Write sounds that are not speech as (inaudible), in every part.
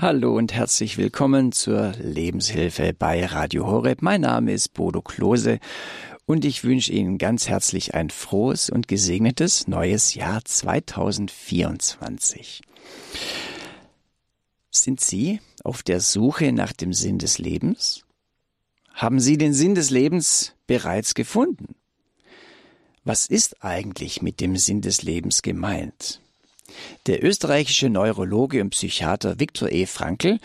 Hallo und herzlich willkommen zur Lebenshilfe bei Radio Horeb. Mein Name ist Bodo Klose und ich wünsche Ihnen ganz herzlich ein frohes und gesegnetes neues Jahr 2024. Sind Sie auf der Suche nach dem Sinn des Lebens? Haben Sie den Sinn des Lebens bereits gefunden? Was ist eigentlich mit dem Sinn des Lebens gemeint? Der österreichische Neurologe und Psychiater Viktor E. Frankl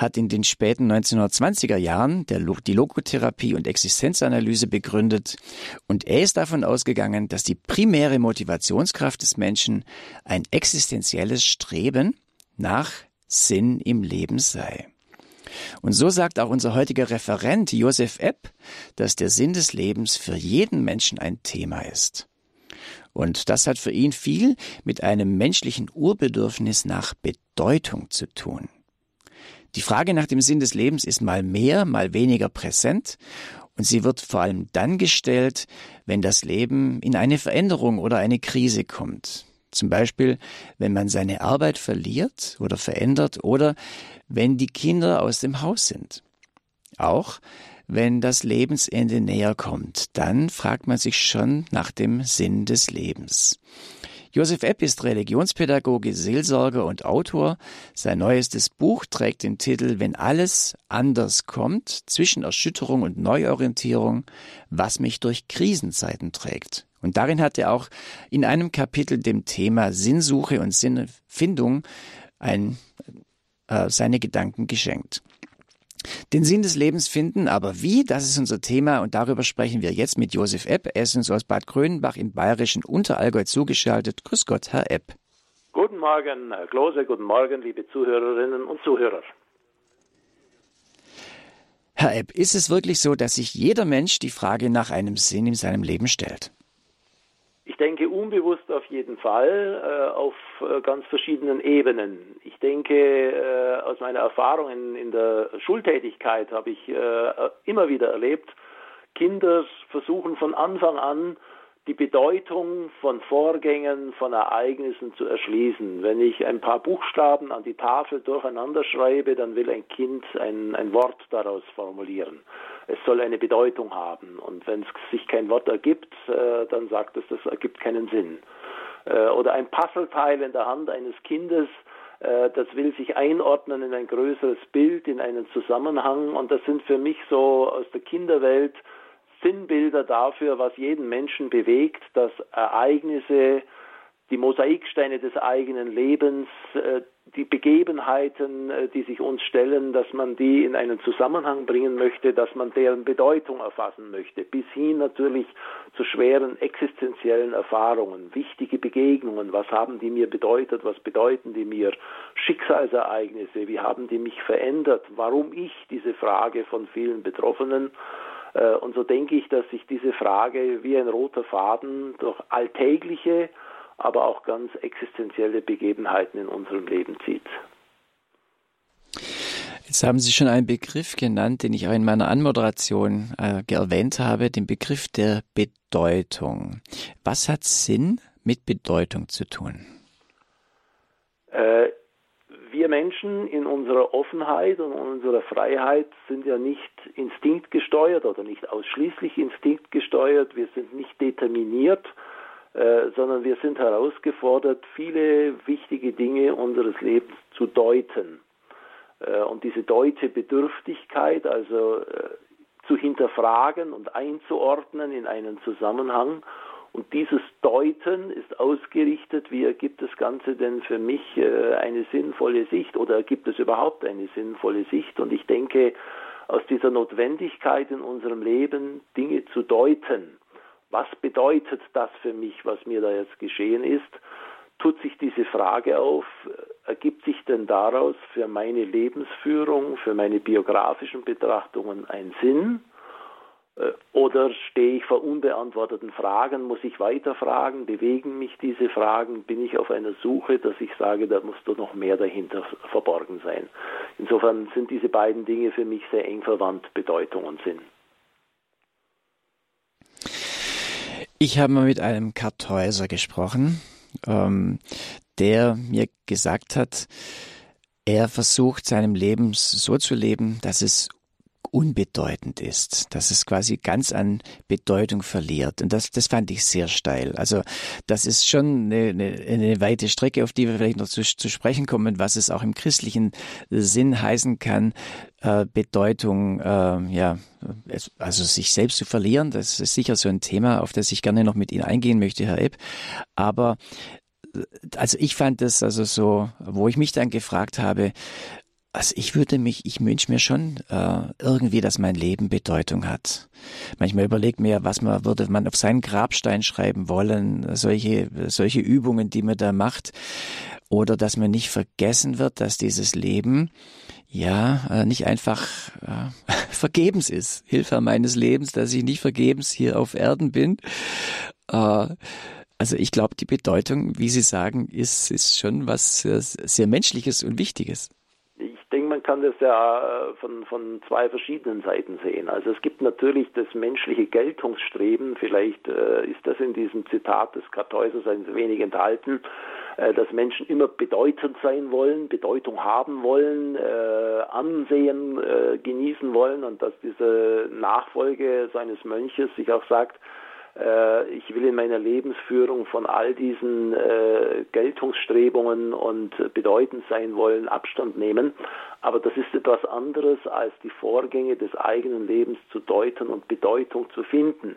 hat in den späten 1920er Jahren die Logotherapie und Existenzanalyse begründet und er ist davon ausgegangen, dass die primäre Motivationskraft des Menschen ein existenzielles Streben nach Sinn im Leben sei. Und so sagt auch unser heutiger Referent Josef Epp, dass der Sinn des Lebens für jeden Menschen ein Thema ist. Und das hat für ihn viel mit einem menschlichen Urbedürfnis nach Bedeutung zu tun. Die Frage nach dem Sinn des Lebens ist mal mehr, mal weniger präsent und sie wird vor allem dann gestellt, wenn das Leben in eine Veränderung oder eine Krise kommt. Zum Beispiel, wenn man seine Arbeit verliert oder verändert oder wenn die Kinder aus dem Haus sind. Auch wenn das Lebensende näher kommt, dann fragt man sich schon nach dem Sinn des Lebens. Josef Epp ist Religionspädagoge, Seelsorger und Autor. Sein neuestes Buch trägt den Titel Wenn alles anders kommt, zwischen Erschütterung und Neuorientierung, was mich durch Krisenzeiten trägt. Und darin hat er auch in einem Kapitel dem Thema Sinnsuche und Sinnfindung ein, äh, seine Gedanken geschenkt. Den Sinn des Lebens finden, aber wie, das ist unser Thema und darüber sprechen wir jetzt mit Josef Epp. Er ist uns aus Bad Grönenbach im bayerischen Unterallgäu zugeschaltet. Grüß Gott, Herr Epp. Guten Morgen, Herr Klose, guten Morgen, liebe Zuhörerinnen und Zuhörer. Herr Epp, ist es wirklich so, dass sich jeder Mensch die Frage nach einem Sinn in seinem Leben stellt? Ich denke unbewusst auf jeden Fall, äh, auf äh, ganz verschiedenen Ebenen. Ich denke, äh, aus meiner Erfahrung in, in der Schultätigkeit habe ich äh, immer wieder erlebt, Kinder versuchen von Anfang an die Bedeutung von Vorgängen, von Ereignissen zu erschließen. Wenn ich ein paar Buchstaben an die Tafel durcheinander schreibe, dann will ein Kind ein, ein Wort daraus formulieren. Es soll eine Bedeutung haben. Und wenn es sich kein Wort ergibt, äh, dann sagt es, das ergibt keinen Sinn. Äh, oder ein Puzzleteil in der Hand eines Kindes, äh, das will sich einordnen in ein größeres Bild, in einen Zusammenhang. Und das sind für mich so aus der Kinderwelt Sinnbilder dafür, was jeden Menschen bewegt, dass Ereignisse, die Mosaiksteine des eigenen Lebens, die Begebenheiten, äh, die sich uns stellen, dass man die in einen Zusammenhang bringen möchte, dass man deren Bedeutung erfassen möchte, bis hin natürlich zu schweren existenziellen Erfahrungen, wichtige Begegnungen, was haben die mir bedeutet, was bedeuten die mir, Schicksalsereignisse, wie haben die mich verändert, warum ich, diese Frage von vielen Betroffenen, äh, und so denke ich, dass sich diese Frage wie ein roter Faden durch alltägliche, aber auch ganz existenzielle Begebenheiten in unserem Leben zieht. Jetzt haben Sie schon einen Begriff genannt, den ich auch in meiner Anmoderation äh, erwähnt habe, den Begriff der Bedeutung. Was hat Sinn mit Bedeutung zu tun? Äh, wir Menschen in unserer Offenheit und unserer Freiheit sind ja nicht instinktgesteuert oder nicht ausschließlich instinktgesteuert. Wir sind nicht determiniert, äh, sondern wir sind herausgefordert, viele wichtige Dinge unseres Lebens zu deuten. Äh, und diese Deutebedürftigkeit, also äh, zu hinterfragen und einzuordnen in einen Zusammenhang und dieses Deuten ist ausgerichtet, wie ergibt das Ganze denn für mich äh, eine sinnvolle Sicht oder ergibt es überhaupt eine sinnvolle Sicht? Und ich denke, aus dieser Notwendigkeit in unserem Leben, Dinge zu deuten, was bedeutet das für mich, was mir da jetzt geschehen ist, tut sich diese Frage auf, ergibt sich denn daraus für meine Lebensführung, für meine biografischen Betrachtungen ein Sinn? Äh, oder stehe ich vor unbeantworteten Fragen? Muss ich weiterfragen? Bewegen mich diese Fragen? Bin ich auf einer Suche, dass ich sage, da muss doch noch mehr dahinter verborgen sein? Insofern sind diese beiden Dinge für mich sehr eng verwandt, Bedeutung und Sinn. Ich habe mal mit einem Kartäuser gesprochen, ähm, der mir gesagt hat, er versucht seinem Leben so zu leben, dass es unbedeutend ist, dass es quasi ganz an Bedeutung verliert. Und das, das fand ich sehr steil. Also das ist schon eine, eine, eine weite Strecke, auf die wir vielleicht noch zu, zu sprechen kommen, was es auch im christlichen Sinn heißen kann, äh, Bedeutung, äh, ja, also sich selbst zu verlieren. Das ist sicher so ein Thema, auf das ich gerne noch mit Ihnen eingehen möchte, Herr Epp. Aber äh, also ich fand das also so, wo ich mich dann gefragt habe, also ich würde mich, ich wünsche mir schon äh, irgendwie, dass mein Leben Bedeutung hat. Manchmal überlegt mir, was man würde man auf seinen Grabstein schreiben wollen, solche solche Übungen, die man da macht, oder dass man nicht vergessen wird, dass dieses Leben ja äh, nicht einfach äh, (laughs) vergebens ist. Hilfe meines Lebens, dass ich nicht vergebens hier auf Erden bin. Äh, also ich glaube, die Bedeutung, wie Sie sagen, ist ist schon was sehr, sehr menschliches und wichtiges kann das ja äh, von, von zwei verschiedenen Seiten sehen. Also es gibt natürlich das menschliche Geltungsstreben, vielleicht äh, ist das in diesem Zitat des Kartäusers ein wenig enthalten, äh, dass Menschen immer bedeutend sein wollen, Bedeutung haben wollen, äh, Ansehen äh, genießen wollen und dass diese Nachfolge seines Mönches sich auch sagt, ich will in meiner Lebensführung von all diesen äh, Geltungsstrebungen und bedeutend sein wollen Abstand nehmen. Aber das ist etwas anderes, als die Vorgänge des eigenen Lebens zu deuten und Bedeutung zu finden.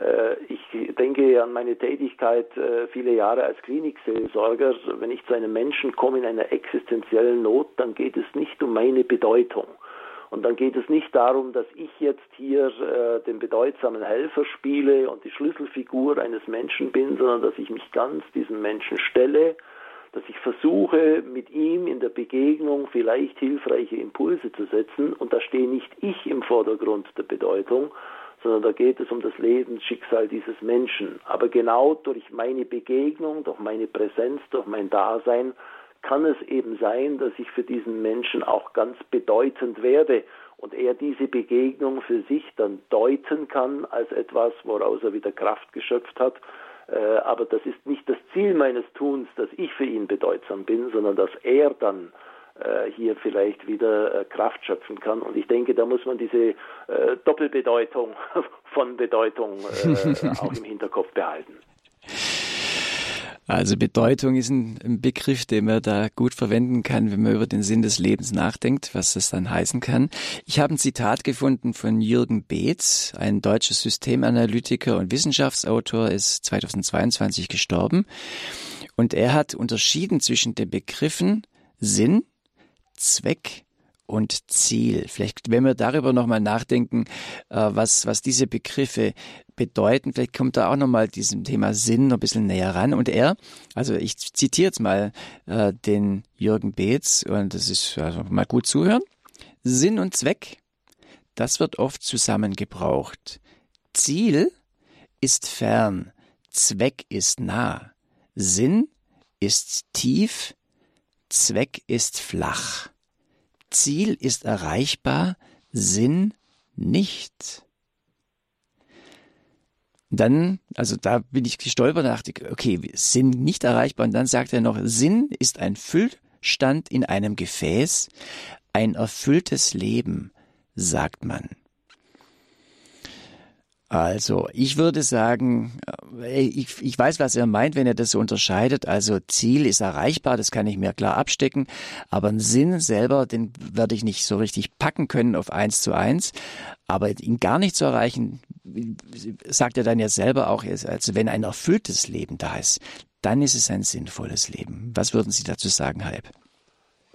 Äh, ich denke an meine Tätigkeit viele Jahre als Klinikseelsorger. Wenn ich zu einem Menschen komme in einer existenziellen Not, dann geht es nicht um meine Bedeutung. Und dann geht es nicht darum, dass ich jetzt hier äh, den bedeutsamen Helfer spiele und die Schlüsselfigur eines Menschen bin, sondern dass ich mich ganz diesem Menschen stelle, dass ich versuche, mit ihm in der Begegnung vielleicht hilfreiche Impulse zu setzen. Und da stehe nicht ich im Vordergrund der Bedeutung, sondern da geht es um das Lebensschicksal dieses Menschen. Aber genau durch meine Begegnung, durch meine Präsenz, durch mein Dasein kann es eben sein, dass ich für diesen Menschen auch ganz bedeutend werde und er diese Begegnung für sich dann deuten kann als etwas, woraus er wieder Kraft geschöpft hat. Äh, aber das ist nicht das Ziel meines Tuns, dass ich für ihn bedeutsam bin, sondern dass er dann äh, hier vielleicht wieder äh, Kraft schöpfen kann. Und ich denke, da muss man diese Doppelbedeutung (laughs) von Bedeutung (laughs) auch im Hinterkopf behalten. Also Bedeutung ist ein, Begriff, den man da gut verwenden kann, wenn man über den Sinn des Lebens nachdenkt, was das dann heißen kann. Ich habe ein Zitat gefunden von Jürgen Beetz, ein deutscher Systemanalytiker und Wissenschaftsautor, ist 2022 gestorben. Und er hat unterschieden zwischen den Begriffen Sinn, Zweck und Ziel. Vielleicht, wenn wir darüber nochmal nachdenken, äh, was, was diese Begriffe bedeuten, vielleicht kommt da auch nochmal diesem Thema Sinn noch ein bisschen näher ran. Und er, also ich zitiere jetzt mal äh, den Jürgen Beetz und das ist also mal gut zuhören. Sinn und Zweck, das wird oft zusammengebraucht. Ziel ist fern, Zweck ist nah. Sinn ist tief, Zweck ist flach. Ziel ist erreichbar, Sinn nicht. Dann, also da bin ich gestolpert und dachte, okay, Sinn nicht erreichbar. Und dann sagt er noch, Sinn ist ein Füllstand in einem Gefäß, ein erfülltes Leben, sagt man. Also, ich würde sagen, äh, ich, ich weiß, was er meint, wenn er das so unterscheidet. Also, Ziel ist erreichbar, das kann ich mir klar abstecken. Aber einen Sinn selber, den werde ich nicht so richtig packen können auf eins zu eins. Aber ihn gar nicht zu erreichen, sagt er dann ja selber auch, also wenn ein erfülltes Leben da ist, dann ist es ein sinnvolles Leben. Was würden Sie dazu sagen, Halb?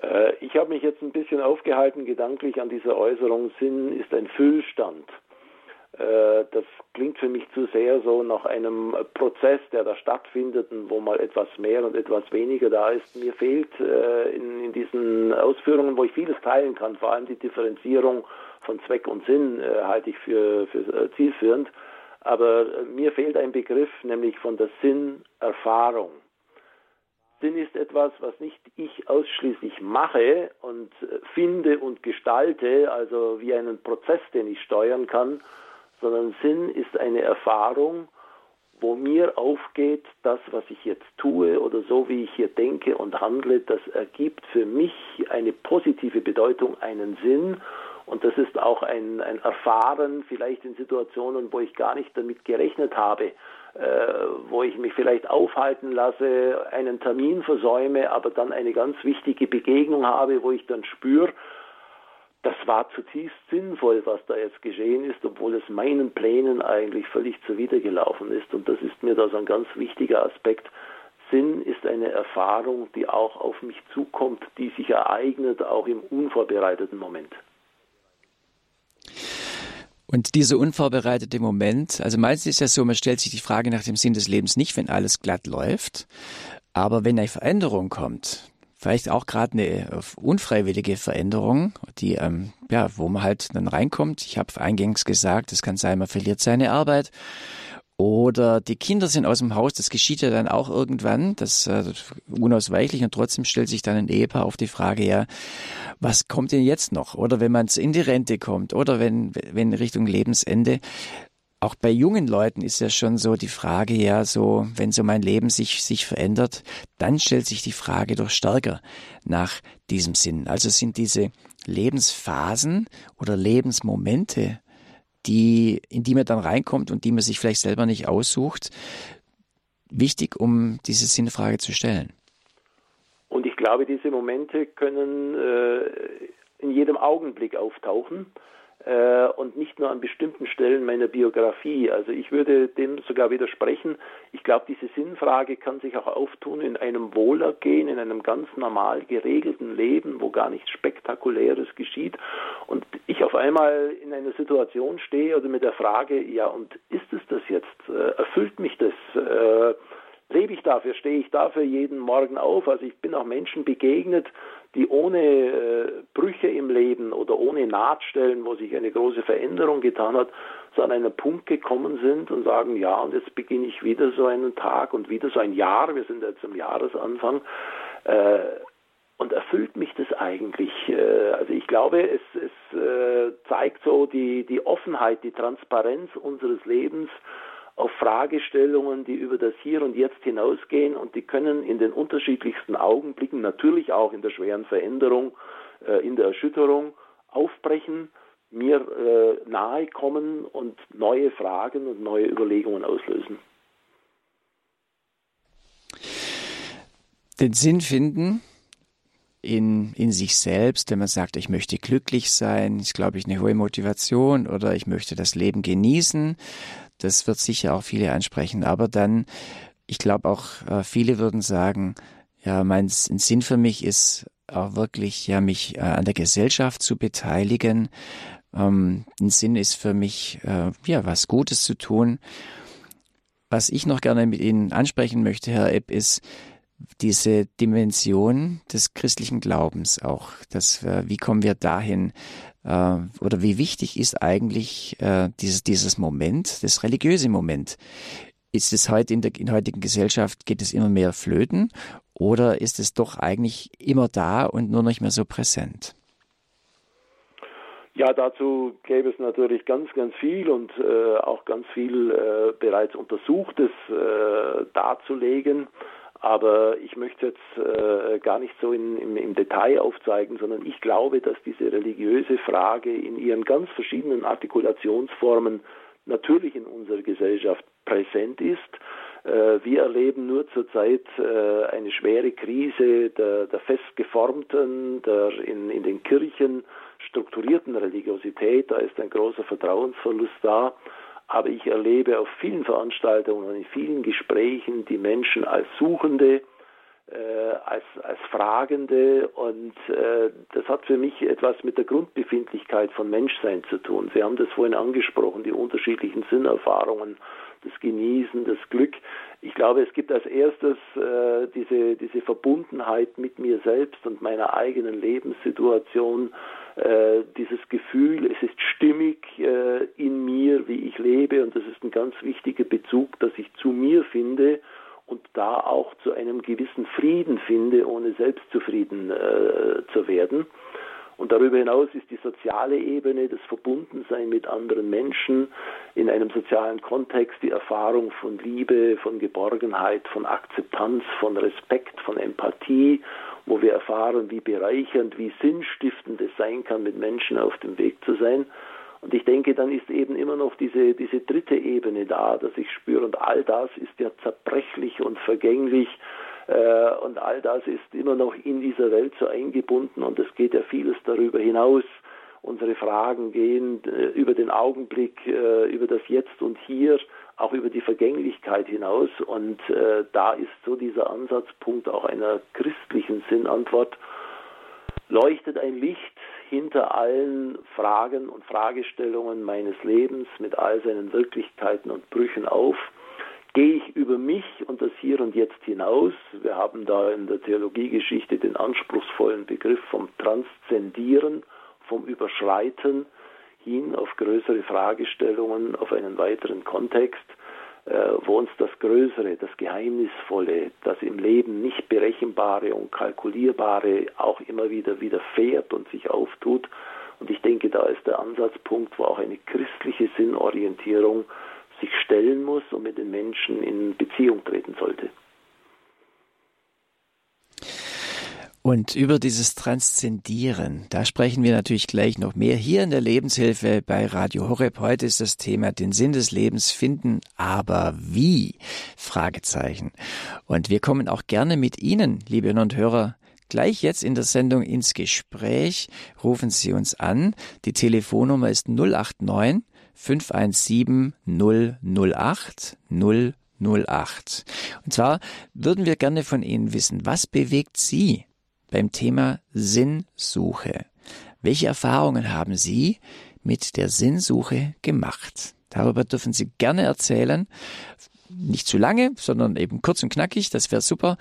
Äh, ich habe mich jetzt ein bisschen aufgehalten gedanklich an dieser Äußerung, Sinn ist ein Füllstand. Äh, das klingt für mich zu sehr so nach einem Prozess, der da stattfindet und wo mal etwas mehr und etwas weniger da ist. Mir fehlt äh, in, in diesen Ausführungen, wo ich vieles teilen kann, vor allem die Differenzierung von Zweck und Sinn äh, halte ich für, für zielführend. Aber mir fehlt ein Begriff, nämlich von der Sinnerfahrung. Sinn ist etwas, was nicht ich ausschließlich mache und finde und gestalte, also wie einen Prozess, den ich steuern kann, sondern Sinn ist eine Erfahrung wo mir aufgeht, das, was ich jetzt tue oder so, wie ich hier denke und handle, das ergibt für mich eine positive Bedeutung, einen Sinn. Und das ist auch ein, ein Erfahren, vielleicht in Situationen, wo ich gar nicht damit gerechnet habe, äh, wo ich mich vielleicht aufhalten lasse, einen Termin versäume, aber dann eine ganz wichtige Begegnung habe, wo ich dann spüre, das war zutiefst sinnvoll, was da jetzt geschehen ist, obwohl es meinen Plänen eigentlich völlig zuwidergelaufen ist. Und das ist mir da so ein ganz wichtiger Aspekt. Sinn ist eine Erfahrung, die auch auf mich zukommt, die sich ereignet, auch im unvorbereiteten Moment. Und dieser unvorbereitete Moment, also meistens ist ja so, man stellt sich die Frage nach dem Sinn des Lebens nicht, wenn alles glatt läuft, aber wenn eine Veränderung kommt, vielleicht auch gerade eine äh, unfreiwillige Veränderung, die ähm, ja, wo man halt dann reinkommt. Ich habe eingangs gesagt, es kann sein, man verliert seine Arbeit oder die Kinder sind aus dem Haus. Das geschieht ja dann auch irgendwann, das äh, unausweichlich und trotzdem stellt sich dann ein Ehepaar auf die Frage, ja, was kommt denn jetzt noch? Oder wenn man in die Rente kommt oder wenn wenn Richtung Lebensende auch bei jungen Leuten ist ja schon so die Frage, ja, so, wenn so mein Leben sich, sich verändert, dann stellt sich die Frage doch stärker nach diesem Sinn. Also sind diese Lebensphasen oder Lebensmomente, die, in die man dann reinkommt und die man sich vielleicht selber nicht aussucht, wichtig, um diese Sinnfrage zu stellen. Und ich glaube, diese Momente können äh, in jedem Augenblick auftauchen äh, und nicht nur an bestimmten Stellen meiner Biografie. Also ich würde dem sogar widersprechen. Ich glaube, diese Sinnfrage kann sich auch auftun in einem Wohlergehen, in einem ganz normal geregelten Leben, wo gar nichts Spektakuläres geschieht. Und ich auf einmal in einer Situation stehe oder mit der Frage, ja, und ist es das jetzt? Äh, erfüllt mich das? Äh, lebe ich dafür, stehe ich dafür jeden Morgen auf. Also ich bin auch Menschen begegnet, die ohne äh, Brüche im Leben oder ohne Nahtstellen, wo sich eine große Veränderung getan hat, so an einen Punkt gekommen sind und sagen, ja, und jetzt beginne ich wieder so einen Tag und wieder so ein Jahr, wir sind jetzt im Jahresanfang, äh, und erfüllt mich das eigentlich? Äh, also ich glaube, es, es äh, zeigt so die, die Offenheit, die Transparenz unseres Lebens auf Fragestellungen, die über das Hier und Jetzt hinausgehen und die können in den unterschiedlichsten Augenblicken, natürlich auch in der schweren Veränderung, äh, in der Erschütterung, aufbrechen, mir äh, nahe kommen und neue Fragen und neue Überlegungen auslösen. Den Sinn finden in, in sich selbst, wenn man sagt, ich möchte glücklich sein, ist, glaube ich, eine hohe Motivation oder ich möchte das Leben genießen, das wird sicher auch viele ansprechen. Aber dann, ich glaube auch, äh, viele würden sagen, ja, mein Sinn für mich ist auch wirklich, ja, mich äh, an der Gesellschaft zu beteiligen. Ähm, ein Sinn ist für mich, äh, ja, was Gutes zu tun. Was ich noch gerne mit Ihnen ansprechen möchte, Herr Epp, ist diese Dimension des christlichen Glaubens auch. Das, wie kommen wir dahin, äh, oder wie wichtig ist eigentlich äh, dieses, dieses Moment, das religiöse Moment? Ist es heute in der in heutigen Gesellschaft, geht es immer mehr flöten oder ist es doch eigentlich immer da und nur nicht mehr so präsent? Ja, dazu gäbe es natürlich ganz, ganz viel und äh, auch ganz viel äh, bereits Untersuchtes äh, darzulegen. Aber ich möchte jetzt äh, gar nicht so in, im, im, Detail aufzeigen, sondern ich glaube, dass diese religiöse Frage in ihren ganz verschiedenen Artikulationsformen natürlich in unserer Gesellschaft präsent ist. Äh, wir erleben nur zurzeit äh, eine schwere Krise der, der festgeformten, der in, in den Kirchen strukturierten Religiosität. Da ist ein großer Vertrauensverlust da. Aber ich erlebe auf vielen Veranstaltungen und in vielen Gesprächen die Menschen als Suchende, äh, als, als Fragende und äh, das hat für mich etwas mit der Grundbefindlichkeit von Menschsein zu tun. Sie haben das vorhin angesprochen, die unterschiedlichen Sinnerfahrungen, das Genießen, das Glück. Ich glaube, es gibt als erstes äh, diese, diese Verbundenheit mit mir selbst und meiner eigenen Lebenssituation äh, dieses Gefühl, es ist stimmig äh, in mir, wie ich lebe und das ist ein ganz wichtiger Bezug, dass ich zu mir finde und da auch zu einem gewissen Frieden finde, ohne selbstzufrieden äh, zu werden. Und darüber hinaus ist die soziale Ebene, das Verbundensein mit anderen Menschen in einem sozialen Kontext, die Erfahrung von Liebe, von Geborgenheit, von Akzeptanz, von Respekt, von Empathie, wo wir erfahren, wie bereichernd, wie sinnstiftend es sein kann, mit Menschen auf dem Weg zu sein. Und ich denke, dann ist eben immer noch diese, diese dritte Ebene da, dass ich spüre, und all das ist ja zerbrechlich und vergänglich äh, und all das ist immer noch in dieser Welt so eingebunden und es geht ja vieles darüber hinaus. Unsere Fragen gehen äh, über den Augenblick, äh, über das Jetzt und Hier, auch über die Vergänglichkeit hinaus. Und äh, da ist so dieser Ansatzpunkt auch einer christlichen Sinnantwort. Leuchtet ein Licht hinter allen Fragen und Fragestellungen meines Lebens mit all seinen Wirklichkeiten und Brüchen auf? gehe ich über mich und das Hier und Jetzt hinaus. Wir haben da in der Theologiegeschichte den anspruchsvollen Begriff vom Transzendieren, vom Überschreiten hin auf größere Fragestellungen, auf einen weiteren Kontext, äh, wo uns das Größere, das Geheimnisvolle, das im Leben nicht berechenbare und kalkulierbare auch immer wieder widerfährt und sich auftut. Und ich denke, da ist der Ansatzpunkt, wo auch eine christliche Sinnorientierung sich stellen muss und mit den Menschen in Beziehung treten sollte. Und über dieses Transzendieren, da sprechen wir natürlich gleich noch mehr. Hier in der Lebenshilfe bei Radio Horeb heute ist das Thema den Sinn des Lebens finden, aber wie? Fragezeichen. Und wir kommen auch gerne mit Ihnen, liebe Hörer und Hörer, gleich jetzt in der Sendung ins Gespräch. Rufen Sie uns an. Die Telefonnummer ist 089 517 008 008. Und zwar würden wir gerne von Ihnen wissen, was bewegt Sie beim Thema Sinnsuche? Welche Erfahrungen haben Sie mit der Sinnsuche gemacht? Darüber dürfen Sie gerne erzählen. Nicht zu lange, sondern eben kurz und knackig, das wäre super.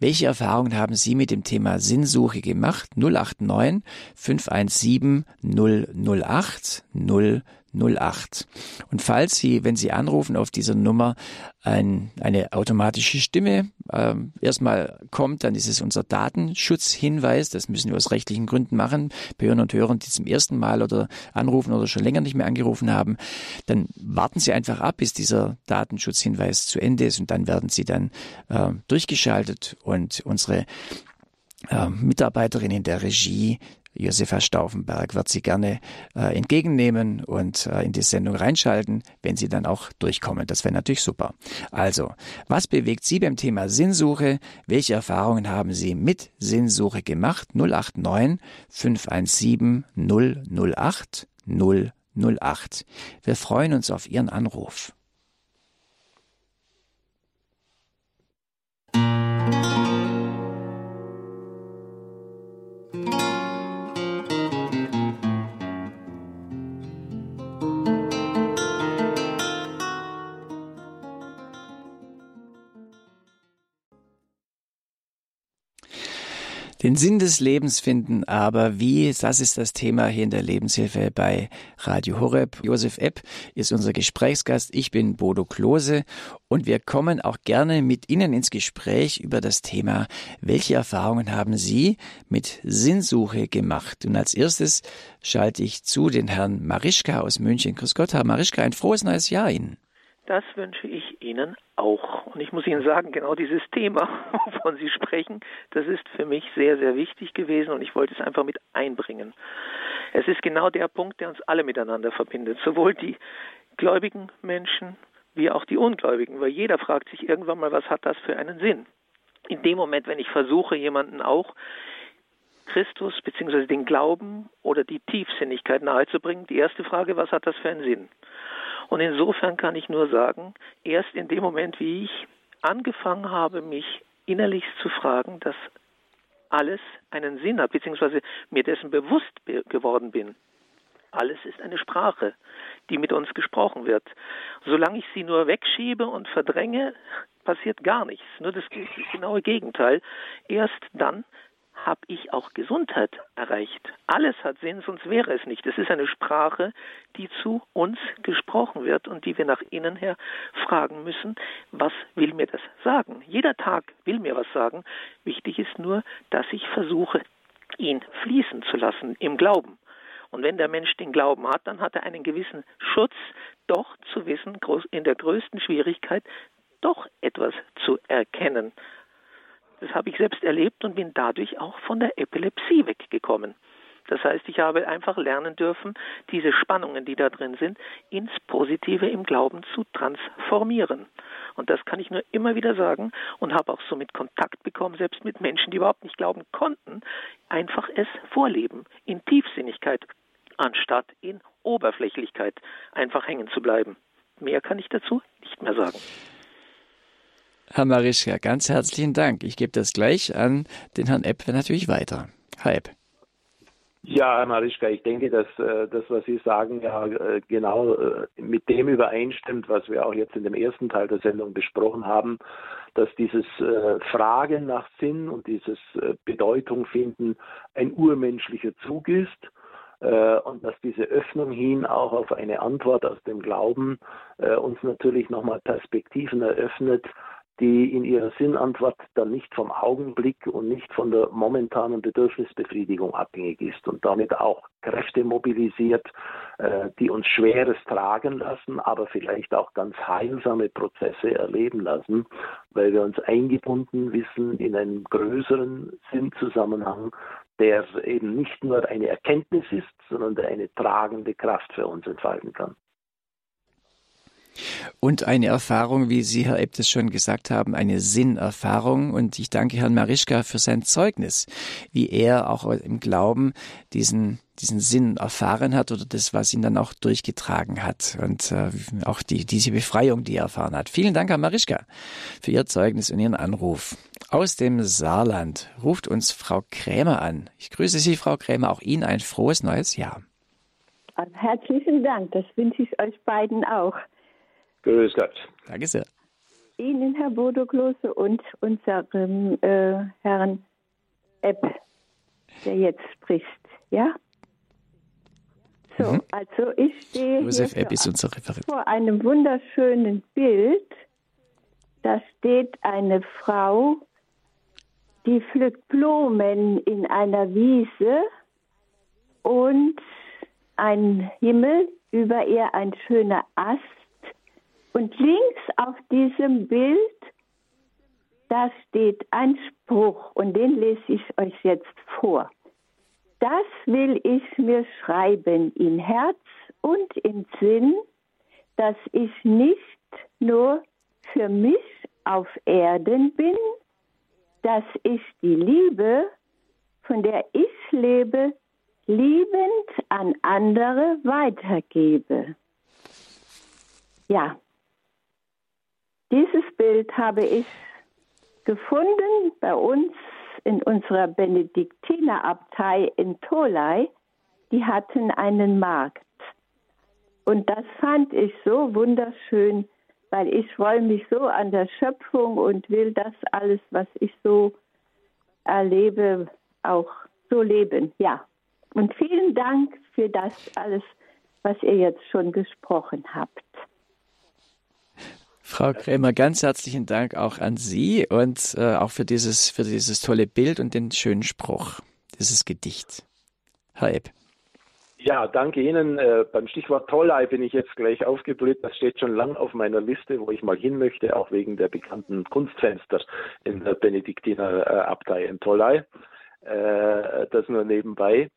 Welche Erfahrungen haben Sie mit dem Thema Sinnsuche gemacht? 089 517 008 008. 08. Und falls Sie, wenn Sie anrufen auf dieser Nummer, ein, eine automatische Stimme äh, erstmal kommt, dann ist es unser Datenschutzhinweis. Das müssen wir aus rechtlichen Gründen machen. Bei und Hörern, die zum ersten Mal oder anrufen oder schon länger nicht mehr angerufen haben, dann warten Sie einfach ab, bis dieser Datenschutzhinweis zu Ende ist und dann werden Sie dann äh, durchgeschaltet und unsere äh, Mitarbeiterin in der Regie Josefa Stauffenberg wird Sie gerne äh, entgegennehmen und äh, in die Sendung reinschalten, wenn Sie dann auch durchkommen. Das wäre natürlich super. Also, was bewegt Sie beim Thema Sinnsuche? Welche Erfahrungen haben Sie mit Sinnsuche gemacht? 089 517 008 008. Wir freuen uns auf Ihren Anruf. Den Sinn des Lebens finden. Aber wie, das ist das Thema hier in der Lebenshilfe bei Radio Horeb. Josef Epp ist unser Gesprächsgast. Ich bin Bodo Klose und wir kommen auch gerne mit Ihnen ins Gespräch über das Thema, welche Erfahrungen haben Sie mit Sinnsuche gemacht? Und als erstes schalte ich zu den Herrn Marischka aus München. Grüß Gott, Herr Marischka, ein frohes neues Jahr Ihnen. Das wünsche ich Ihnen auch. Und ich muss Ihnen sagen, genau dieses Thema, (laughs) wovon Sie sprechen, das ist für mich sehr, sehr wichtig gewesen und ich wollte es einfach mit einbringen. Es ist genau der Punkt, der uns alle miteinander verbindet, sowohl die gläubigen Menschen wie auch die Ungläubigen, weil jeder fragt sich irgendwann mal, was hat das für einen Sinn? In dem Moment, wenn ich versuche, jemanden auch Christus bzw. den Glauben oder die Tiefsinnigkeit nahezubringen, die erste Frage, was hat das für einen Sinn? Und insofern kann ich nur sagen, erst in dem Moment, wie ich angefangen habe, mich innerlich zu fragen, dass alles einen Sinn hat, beziehungsweise mir dessen bewusst geworden bin. Alles ist eine Sprache, die mit uns gesprochen wird. Solange ich sie nur wegschiebe und verdränge, passiert gar nichts. Nur das genaue Gegenteil. Erst dann, habe ich auch Gesundheit erreicht. Alles hat Sinn, sonst wäre es nicht. Es ist eine Sprache, die zu uns gesprochen wird und die wir nach innen her fragen müssen, was will mir das sagen? Jeder Tag will mir was sagen. Wichtig ist nur, dass ich versuche, ihn fließen zu lassen im Glauben. Und wenn der Mensch den Glauben hat, dann hat er einen gewissen Schutz, doch zu wissen, in der größten Schwierigkeit doch etwas zu erkennen. Das habe ich selbst erlebt und bin dadurch auch von der Epilepsie weggekommen. Das heißt, ich habe einfach lernen dürfen, diese Spannungen, die da drin sind, ins Positive im Glauben zu transformieren. Und das kann ich nur immer wieder sagen und habe auch somit Kontakt bekommen, selbst mit Menschen, die überhaupt nicht glauben konnten, einfach es vorleben, in Tiefsinnigkeit, anstatt in Oberflächlichkeit einfach hängen zu bleiben. Mehr kann ich dazu nicht mehr sagen. Herr Marischka, ganz herzlichen Dank. Ich gebe das gleich an den Herrn Epp natürlich weiter. Herr Epp. Ja, Herr Marischka, ich denke, dass äh, das, was Sie sagen, ja äh, genau äh, mit dem übereinstimmt, was wir auch jetzt in dem ersten Teil der Sendung besprochen haben, dass dieses äh, Fragen nach Sinn und dieses äh, Bedeutung finden ein urmenschlicher Zug ist äh, und dass diese Öffnung hin auch auf eine Antwort aus dem Glauben uns natürlich nochmal Perspektiven eröffnet, die in ihrer Sinnantwort dann nicht vom Augenblick und nicht von der momentanen Bedürfnisbefriedigung abhängig ist und damit auch Kräfte mobilisiert, äh, die uns Schweres tragen lassen, aber vielleicht auch ganz heilsame Prozesse erleben lassen, weil wir uns eingebunden wissen in einen größeren Sinnzusammenhang, der eben nicht nur eine Erkenntnis ist, sondern der eine tragende Kraft für uns entfalten kann. Und eine Erfahrung, wie Sie, Herr Ebt, es schon gesagt haben, eine Sinnerfahrung. Und ich danke Herrn Marischka für sein Zeugnis, wie er auch im Glauben diesen diesen Sinn erfahren hat oder das, was ihn dann auch durchgetragen hat und äh, auch die, diese Befreiung, die er erfahren hat. Vielen Dank, Herr Marischka, für Ihr Zeugnis und Ihren Anruf. Aus dem Saarland ruft uns Frau Krämer an. Ich grüße Sie, Frau Krämer, auch Ihnen ein frohes neues Jahr. Herzlichen Dank, das wünsche ich euch beiden auch. Grüß Gott. Danke sehr. Ihnen, Herr Bodoklose, und unserem äh, Herrn Epp, der jetzt spricht. Ja? So, mhm. also ich stehe Josef Epp ist unser Referent. vor einem wunderschönen Bild. Da steht eine Frau, die pflückt Blumen in einer Wiese und ein Himmel, über ihr ein schöner Ast und links auf diesem Bild, da steht ein Spruch und den lese ich euch jetzt vor. Das will ich mir schreiben in Herz und in Sinn, dass ich nicht nur für mich auf Erden bin, dass ich die Liebe, von der ich lebe, liebend an andere weitergebe. Ja, dieses Bild habe ich gefunden bei uns in unserer Benediktinerabtei in Tolai. Die hatten einen Markt. Und das fand ich so wunderschön, weil ich freue mich so an der Schöpfung und will das alles, was ich so erlebe, auch so leben. Ja. Und vielen Dank für das alles, was ihr jetzt schon gesprochen habt. Frau Krämer, ganz herzlichen Dank auch an Sie und äh, auch für dieses, für dieses tolle Bild und den schönen Spruch, dieses Gedicht. Herr Epp. Ja, danke Ihnen. Äh, beim Stichwort Tollei bin ich jetzt gleich aufgeblüht. Das steht schon lang auf meiner Liste, wo ich mal hin möchte, auch wegen der bekannten Kunstfenster in der Benediktiner äh, in Tollei. Äh, das nur nebenbei.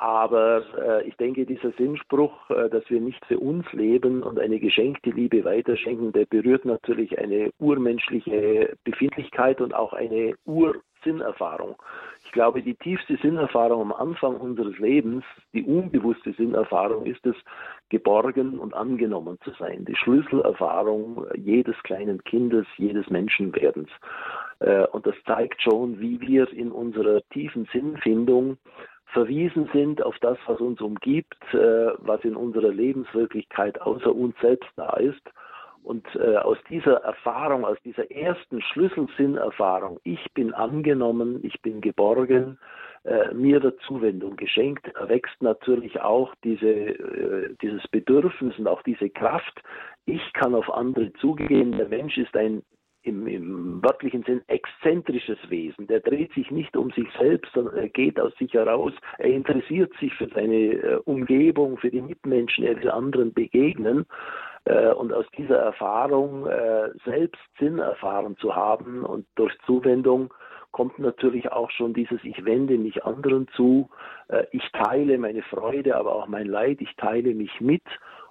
Aber äh, ich denke, dieser Sinnspruch, äh, dass wir nicht für uns leben und eine geschenkte Liebe weiterschenken, der berührt natürlich eine urmenschliche Befindlichkeit und auch eine Ursinnerfahrung. Ich glaube, die tiefste Sinnerfahrung am Anfang unseres Lebens, die unbewusste Sinnerfahrung, ist es, geborgen und angenommen zu sein. Die Schlüsselerfahrung jedes kleinen Kindes, jedes Menschenwerdens. Äh, und das zeigt schon, wie wir in unserer tiefen Sinnfindung verwiesen sind auf das, was uns umgibt, äh, was in unserer Lebenswirklichkeit außer uns selbst da ist. Und äh, aus dieser Erfahrung, aus dieser ersten Schlüsselsinnerfahrung, ich bin angenommen, ich bin geborgen, äh, mir der Zuwendung geschenkt, erwächst natürlich auch diese, dieses Bedürfnis und auch diese Kraft. Ich kann auf andere zugehen. Der Mensch ist ein im, im wörtlichen Sinn exzentrisches Wesen. Der dreht sich nicht um sich selbst, sondern er geht aus sich heraus. Er interessiert sich für seine äh, Umgebung, für die Mitmenschen. Er will anderen begegnen. Äh, und aus dieser Erfahrung äh, selbst Sinn erfahren zu haben und durch Zuwendung kommt natürlich auch schon dieses Ich wende mich anderen zu, ich teile meine Freude, aber auch mein Leid, ich teile mich mit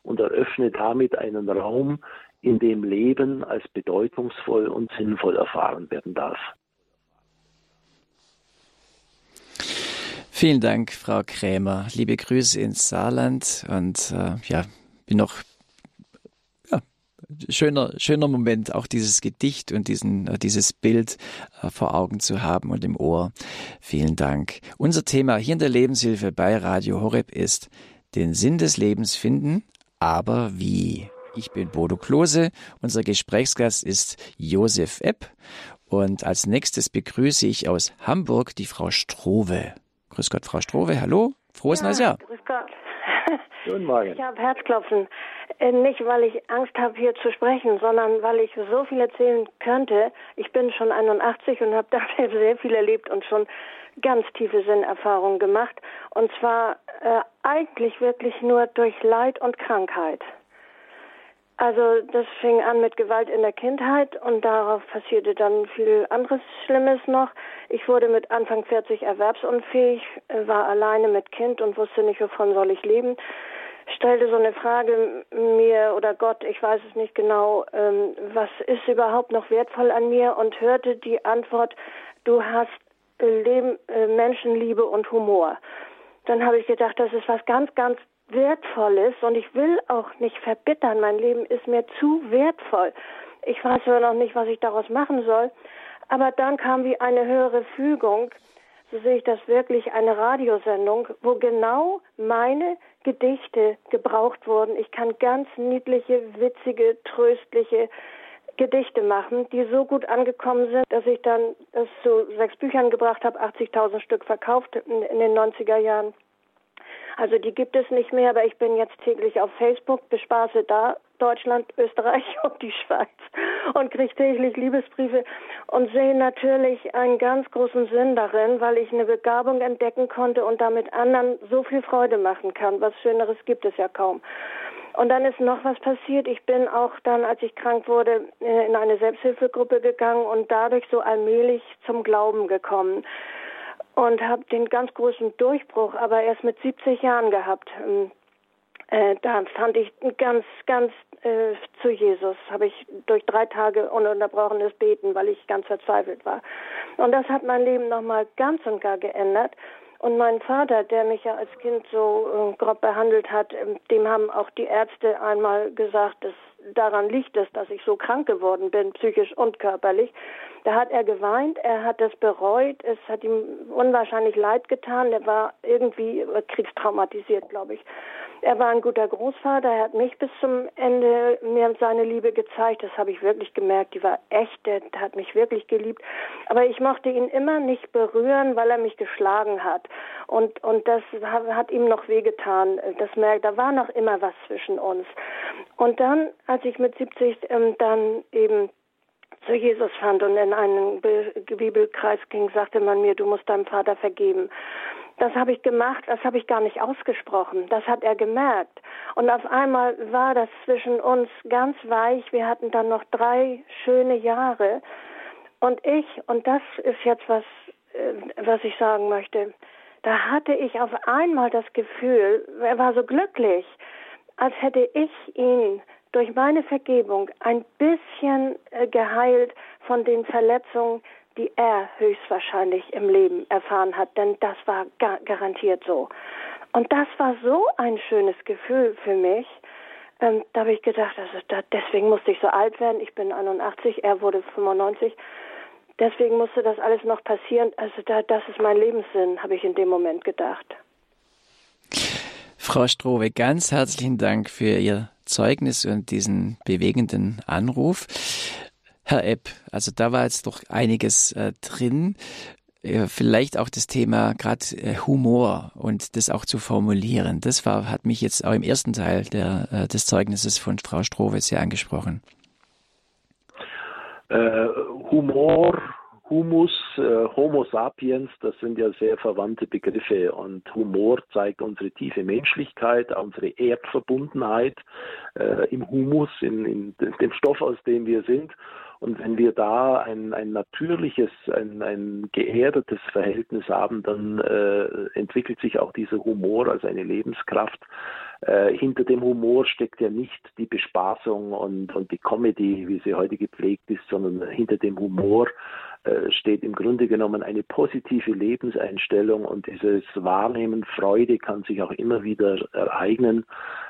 und eröffne damit einen Raum, in dem Leben als bedeutungsvoll und sinnvoll erfahren werden darf. Vielen Dank, Frau Krämer. Liebe Grüße ins Saarland und äh, ja, bin noch schöner, schöner Moment, auch dieses Gedicht und diesen, äh, dieses Bild äh, vor Augen zu haben und im Ohr. Vielen Dank. Unser Thema hier in der Lebenshilfe bei Radio Horeb ist den Sinn des Lebens finden, aber wie? Ich bin Bodo Klose. Unser Gesprächsgast ist Josef Epp. Und als nächstes begrüße ich aus Hamburg die Frau Strowe. Grüß Gott, Frau Strowe. Hallo. Frohes ja, neues Jahr. Grüß Gott. (laughs) Guten Morgen. Ich habe Herzklopfen. Äh, nicht, weil ich Angst habe, hier zu sprechen, sondern weil ich so viel erzählen könnte. Ich bin schon 81 und habe (laughs) da sehr viel erlebt und schon ganz tiefe Sinnerfahrungen gemacht. Und zwar äh, eigentlich wirklich nur durch Leid und Krankheit. Also das fing an mit Gewalt in der Kindheit und darauf passierte dann viel anderes Schlimmes noch. Ich wurde mit Anfang 40 erwerbsunfähig, äh, war alleine mit Kind und wusste nicht, wovon soll ich leben stellte so eine Frage mir oder Gott, ich weiß es nicht genau, ähm, was ist überhaupt noch wertvoll an mir und hörte die Antwort, du hast äh, Leben, äh, Menschenliebe und Humor. Dann habe ich gedacht, das ist was ganz, ganz Wertvolles und ich will auch nicht verbittern. Mein Leben ist mir zu wertvoll. Ich weiß aber noch nicht, was ich daraus machen soll. Aber dann kam wie eine höhere Fügung, so sehe ich das wirklich, eine Radiosendung, wo genau meine Gedichte gebraucht wurden. Ich kann ganz niedliche, witzige, tröstliche Gedichte machen, die so gut angekommen sind, dass ich dann es zu sechs Büchern gebracht habe, 80.000 Stück verkauft in den 90er Jahren. Also die gibt es nicht mehr, aber ich bin jetzt täglich auf Facebook, bespaße da Deutschland, Österreich (laughs) und die Schweiz und kriege täglich Liebesbriefe und sehe natürlich einen ganz großen Sinn darin, weil ich eine Begabung entdecken konnte und damit anderen so viel Freude machen kann. Was Schöneres gibt es ja kaum. Und dann ist noch was passiert. Ich bin auch dann, als ich krank wurde, äh, in eine Selbsthilfegruppe gegangen und dadurch so allmählich zum Glauben gekommen und habe den ganz großen Durchbruch aber erst mit 70 Jahren gehabt. Ähm, äh, da fand ich ganz, ganz äh, zu Jesus, habe ich durch drei Tage ununterbrochenes Beten, weil ich ganz verzweifelt war. Und das hat mein Leben nochmal ganz und gar geändert. Und mein Vater, der mich ja als Kind so äh, grob behandelt hat, äh, dem haben auch die Ärzte einmal gesagt, dass daran liegt es, dass ich so krank geworden bin, psychisch und körperlich. Da hat er geweint, er hat das bereut, es hat ihm unwahrscheinlich leid getan, er war irgendwie kriegstraumatisiert, glaube ich. Er war ein guter Großvater, er hat mich bis zum Ende mir seine Liebe gezeigt, das habe ich wirklich gemerkt, die war echt, der hat mich wirklich geliebt. Aber ich mochte ihn immer nicht berühren, weil er mich geschlagen hat. Und, und das hat ihm noch wehgetan, das merkt, da war noch immer was zwischen uns. Und dann, als ich mit 70 ähm, dann eben zu Jesus fand und in einen Bibelkreis ging, sagte man mir, du musst deinem Vater vergeben. Das habe ich gemacht, das habe ich gar nicht ausgesprochen. Das hat er gemerkt. Und auf einmal war das zwischen uns ganz weich. Wir hatten dann noch drei schöne Jahre. Und ich, und das ist jetzt was, äh, was ich sagen möchte, da hatte ich auf einmal das Gefühl, er war so glücklich, als hätte ich ihn durch meine Vergebung ein bisschen äh, geheilt von den Verletzungen, die er höchstwahrscheinlich im Leben erfahren hat, denn das war gar garantiert so. Und das war so ein schönes Gefühl für mich. Ähm, da habe ich gedacht, also da, deswegen musste ich so alt werden. Ich bin 81, er wurde 95. Deswegen musste das alles noch passieren. Also da, das ist mein Lebenssinn, habe ich in dem Moment gedacht. Frau Strowe, ganz herzlichen Dank für Ihr Zeugnis und diesen bewegenden Anruf. Herr Epp, also da war jetzt doch einiges äh, drin. Äh, vielleicht auch das Thema gerade äh, Humor und das auch zu formulieren. Das war, hat mich jetzt auch im ersten Teil der, äh, des Zeugnisses von Frau Strowe sehr angesprochen. Äh, Humor, Humus, äh, Homo sapiens, das sind ja sehr verwandte Begriffe und Humor zeigt unsere tiefe Menschlichkeit, unsere Erdverbundenheit im Humus, in, in, dem Stoff, aus dem wir sind. Und wenn wir da ein, ein natürliches, ein, ein geerdetes Verhältnis haben, dann äh, entwickelt sich auch dieser Humor als eine Lebenskraft. Äh, hinter dem Humor steckt ja nicht die Bespaßung und, und die Comedy, wie sie heute gepflegt ist, sondern hinter dem Humor äh, steht im Grunde genommen eine positive Lebenseinstellung und dieses Wahrnehmen, Freude kann sich auch immer wieder ereignen.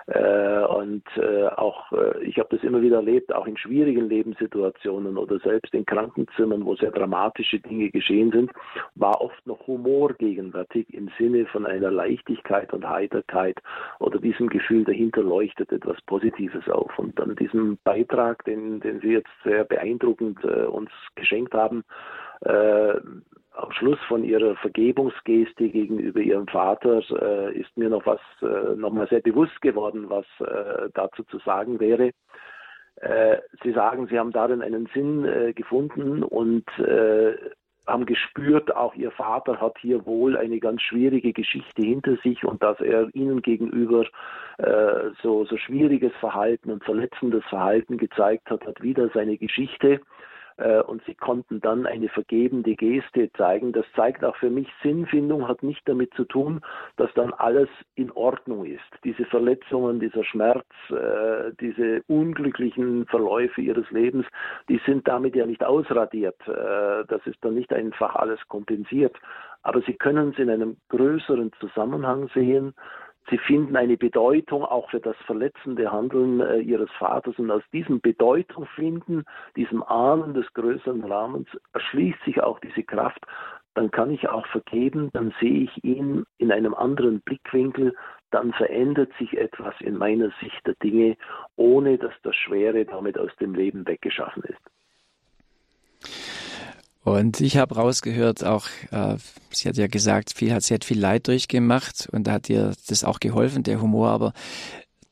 Äh, und äh, auch, ich habe das immer wieder erlebt, auch in schwierigen Lebenssituationen oder selbst in Krankenzimmern, wo sehr dramatische Dinge geschehen sind, war oft noch Humor gegenwärtig im Sinne von einer Leichtigkeit und Heiterkeit oder diesem Gefühl dahinter leuchtet etwas Positives auf. Und an diesem Beitrag, den, den Sie jetzt sehr beeindruckend uns geschenkt haben, äh, am Schluss von ihrer Vergebungsgeste gegenüber ihrem Vater äh, ist mir noch was äh, nochmal sehr bewusst geworden, was äh, dazu zu sagen wäre. Äh, sie sagen, Sie haben darin einen Sinn äh, gefunden und äh, haben gespürt, auch Ihr Vater hat hier wohl eine ganz schwierige Geschichte hinter sich und dass er Ihnen gegenüber so, so schwieriges Verhalten und verletzendes Verhalten gezeigt hat, hat wieder seine Geschichte und sie konnten dann eine vergebende Geste zeigen. Das zeigt auch für mich, Sinnfindung hat nicht damit zu tun, dass dann alles in Ordnung ist. Diese Verletzungen, dieser Schmerz, äh, diese unglücklichen Verläufe ihres Lebens, die sind damit ja nicht ausradiert. Äh, das ist dann nicht einfach alles kompensiert. Aber sie können es in einem größeren Zusammenhang sehen Sie finden eine Bedeutung auch für das verletzende Handeln äh, ihres Vaters und aus diesem Bedeutung finden, diesem Ahnen des größeren Rahmens, erschließt sich auch diese Kraft. Dann kann ich auch vergeben, dann sehe ich ihn in einem anderen Blickwinkel, dann verändert sich etwas in meiner Sicht der Dinge, ohne dass das Schwere damit aus dem Leben weggeschaffen ist. Und ich habe rausgehört, auch äh, sie hat ja gesagt, viel hat sie hat viel Leid durchgemacht und da hat ihr das auch geholfen, der Humor. Aber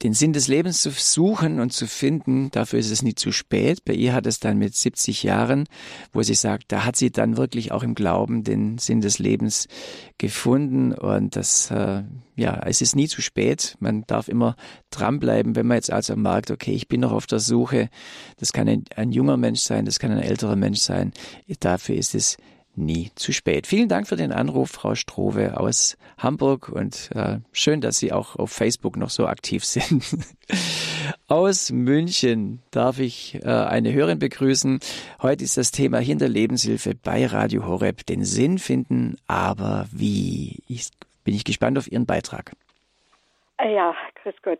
den Sinn des Lebens zu suchen und zu finden, dafür ist es nie zu spät. Bei ihr hat es dann mit 70 Jahren, wo sie sagt, da hat sie dann wirklich auch im Glauben den Sinn des Lebens gefunden und das, äh, ja, es ist nie zu spät. Man darf immer dranbleiben, wenn man jetzt also merkt, okay, ich bin noch auf der Suche. Das kann ein, ein junger Mensch sein, das kann ein älterer Mensch sein. Dafür ist es nie zu spät. Vielen Dank für den Anruf, Frau Strowe aus Hamburg und äh, schön, dass Sie auch auf Facebook noch so aktiv (laughs) sind. aus München darf ich äh, eine Hörerin begrüßen. Heute ist das Thema Hinter Lebenshilfe bei Radio Horeb. Den Sinn finden, aber wie? Ich, bin ich gespannt auf Ihren Beitrag. Ja, grüß Gott.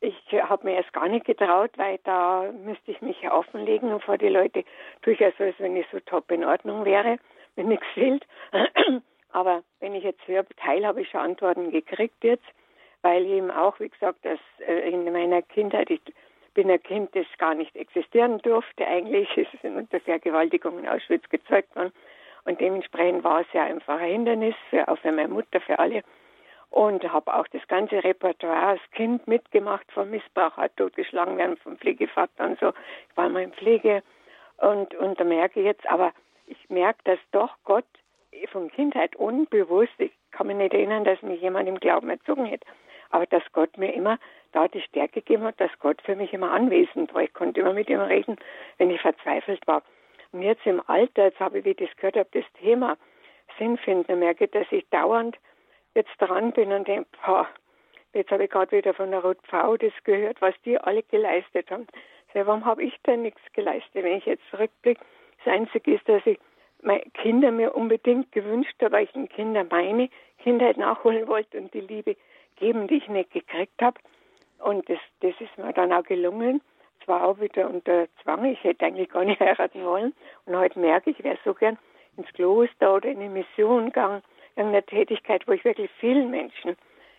Ich habe mir erst gar nicht getraut, weil da müsste ich mich offenlegen vor die Leute. Durchaus, als wenn ich so top in Ordnung wäre wenn nichts fehlt. (clears throat) Aber wenn ich jetzt höre, Teil habe ich schon Antworten gekriegt jetzt, weil eben auch, wie gesagt, dass äh, in meiner Kindheit, ich bin ein Kind, das gar nicht existieren durfte eigentlich, (laughs) es ist unter Vergewaltigung in Auschwitz gezeugt worden und dementsprechend war es ja einfach ein Hindernis, für, auch für meine Mutter, für alle. Und habe auch das ganze Repertoire als Kind mitgemacht, vom Missbrauch, hat totgeschlagen werden, vom Pflegevater und so. Ich war mal in Pflege und, und da merke ich jetzt, aber ich merke, dass doch Gott von Kindheit unbewusst, ich kann mich nicht erinnern, dass mich jemand im Glauben erzogen hätte, aber dass Gott mir immer da die Stärke gegeben hat, dass Gott für mich immer anwesend war. Ich konnte immer mit ihm reden, wenn ich verzweifelt war. Und jetzt im Alter, jetzt habe ich, wie ich das gehört habe, das Thema Sinn finden, merke, dass ich dauernd jetzt dran bin und denke, boah, jetzt habe ich gerade wieder von der Ruth Pfau das gehört, was die alle geleistet haben. warum habe ich denn nichts geleistet, wenn ich jetzt zurückblicke? Das Einzige ist, dass ich meine Kinder mir unbedingt gewünscht habe, weil ich den Kindern meine Kindheit nachholen wollte und die Liebe geben, die ich nicht gekriegt habe. Und das, das ist mir dann auch gelungen. Zwar auch wieder unter Zwang, ich hätte eigentlich gar nicht heiraten wollen. Und heute merke ich, ich wäre so gern ins Kloster oder in eine Mission gegangen, irgendeine Tätigkeit, wo ich wirklich vielen Menschen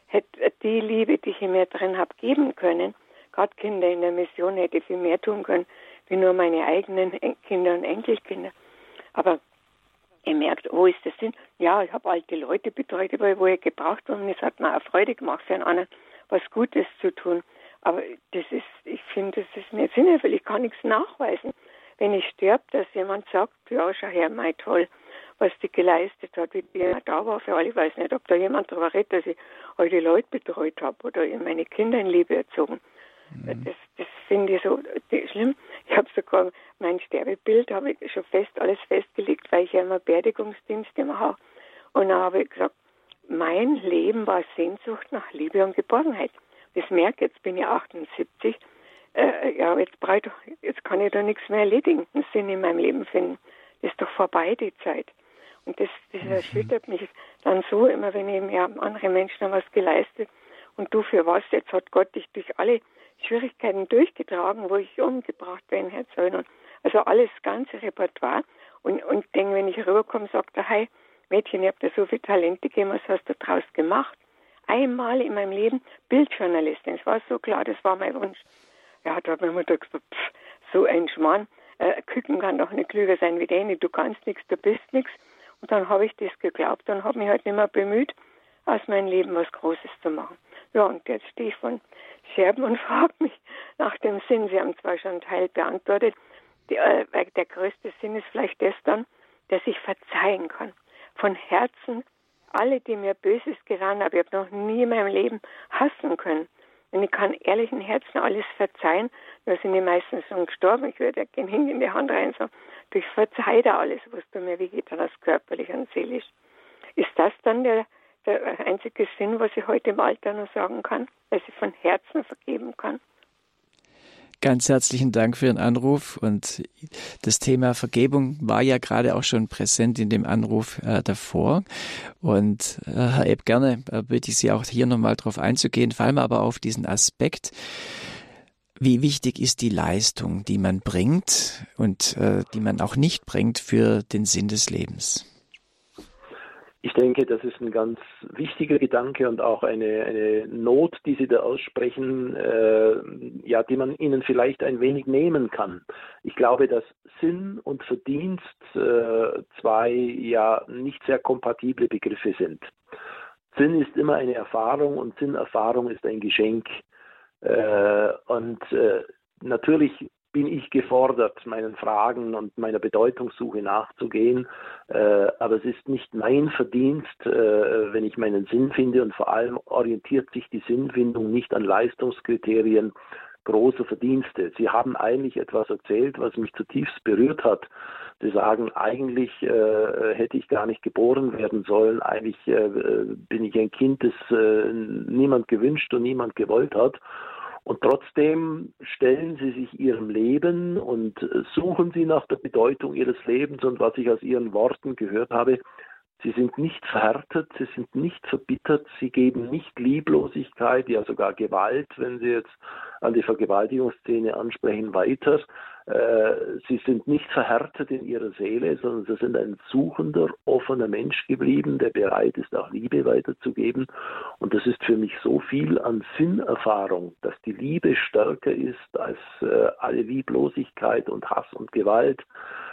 hätte die Liebe, die ich in mir drin habe, geben können. Gerade Kinder in der Mission hätte viel mehr tun können wie nur meine eigenen Kinder und Enkelkinder. Aber ihr merkt, wo ist das Sinn? Ja, ich habe alte Leute betreut, wo ich gebraucht habe und es hat mir auch Freude gemacht, für einen anderen was Gutes zu tun. Aber das ist, ich finde, das ist nicht sinnvoll. Ich kann nichts nachweisen. wenn ich sterbe, dass jemand sagt, ja, schau her, mein toll, was die geleistet hat, wie die da war für alle. Ich weiß nicht, ob da jemand darüber redet, dass ich all die Leute betreut habe oder meine Kinder in Liebe erzogen. Mhm. Das, das finde ich so schlimm. Ich habe sogar mein Sterbebild habe ich schon fest alles festgelegt, weil ich ja immer Beerdigungsdienst immer habe. Und dann habe ich gesagt, mein Leben war Sehnsucht nach Liebe und Geborgenheit. Das merke jetzt bin ich 78. Äh, ja, jetzt, brauche jetzt kann ich da nichts mehr erledigen, einen Sinn in meinem Leben finden. Das ist doch vorbei, die Zeit. Und das, das mhm. erschüttert mich dann so immer, wenn ich mir andere Menschen was geleistet und du für was? Jetzt hat Gott dich durch alle Schwierigkeiten durchgetragen, wo ich umgebracht bin, Herr Zöllner. Also alles ganze Repertoire. Und, und denke, wenn ich rüberkomme, sagt er, hey, Mädchen, ich habe dir so viele Talente gegeben, was hast du daraus gemacht? Einmal in meinem Leben Bildjournalistin. Es war so klar, das war mein Wunsch. Ja, da hat meine Mutter gesagt, pff, so ein Schmarrn, äh, Küken kann doch nicht klüger sein wie deine, du kannst nichts, du bist nichts. Und dann habe ich das geglaubt und habe mich halt nicht mehr bemüht, aus meinem Leben was Großes zu machen. Ja, und jetzt stehe ich von Scherben und (laughs) frage mich nach dem Sinn. Sie haben zwar schon einen Teil beantwortet, die, äh, der größte Sinn ist vielleicht das dann, dass ich verzeihen kann. Von Herzen alle, die mir Böses getan haben. Ich habe noch nie in meinem Leben hassen können. Und ich kann ehrlichen Herzen alles verzeihen. Da sind die meisten schon gestorben. Ich würde ja gerne in die Hand rein sagen, ich verzeihe dir alles, was du mir wehgetan hast, körperlich und seelisch. Ist das dann der, der einzige Sinn, was ich heute im Alter noch sagen kann, dass ich von Herzen vergeben kann? Ganz herzlichen Dank für Ihren Anruf. Und das Thema Vergebung war ja gerade auch schon präsent in dem Anruf äh, davor. Und äh, Herr Epp, gerne äh, bitte ich Sie auch hier nochmal drauf einzugehen, vor allem aber auf diesen Aspekt. Wie wichtig ist die Leistung, die man bringt und äh, die man auch nicht bringt für den Sinn des Lebens? Ich denke, das ist ein ganz wichtiger Gedanke und auch eine, eine Not, die Sie da aussprechen, äh, ja, die man Ihnen vielleicht ein wenig nehmen kann. Ich glaube, dass Sinn und Verdienst äh, zwei ja nicht sehr kompatible Begriffe sind. Sinn ist immer eine Erfahrung und Sinnerfahrung ist ein Geschenk. Äh, und äh, natürlich bin ich gefordert, meinen Fragen und meiner Bedeutungssuche nachzugehen. Äh, aber es ist nicht mein Verdienst, äh, wenn ich meinen Sinn finde und vor allem orientiert sich die Sinnfindung nicht an Leistungskriterien großer Verdienste. Sie haben eigentlich etwas erzählt, was mich zutiefst berührt hat. Sie sagen, eigentlich äh, hätte ich gar nicht geboren werden sollen. Eigentlich äh, bin ich ein Kind, das äh, niemand gewünscht und niemand gewollt hat. Und trotzdem stellen sie sich ihrem Leben und suchen sie nach der Bedeutung ihres Lebens. Und was ich aus ihren Worten gehört habe, sie sind nicht verhärtet, sie sind nicht verbittert, sie geben nicht Lieblosigkeit, ja sogar Gewalt, wenn sie jetzt an die Vergewaltigungsszene ansprechen, weiter, sie sind nicht verhärtet in ihrer Seele, sondern sie sind ein suchender, offener Mensch geblieben, der bereit ist, auch Liebe weiterzugeben. Und das ist für mich so viel an Sinnerfahrung, dass die Liebe stärker ist als äh, alle Lieblosigkeit und Hass und Gewalt,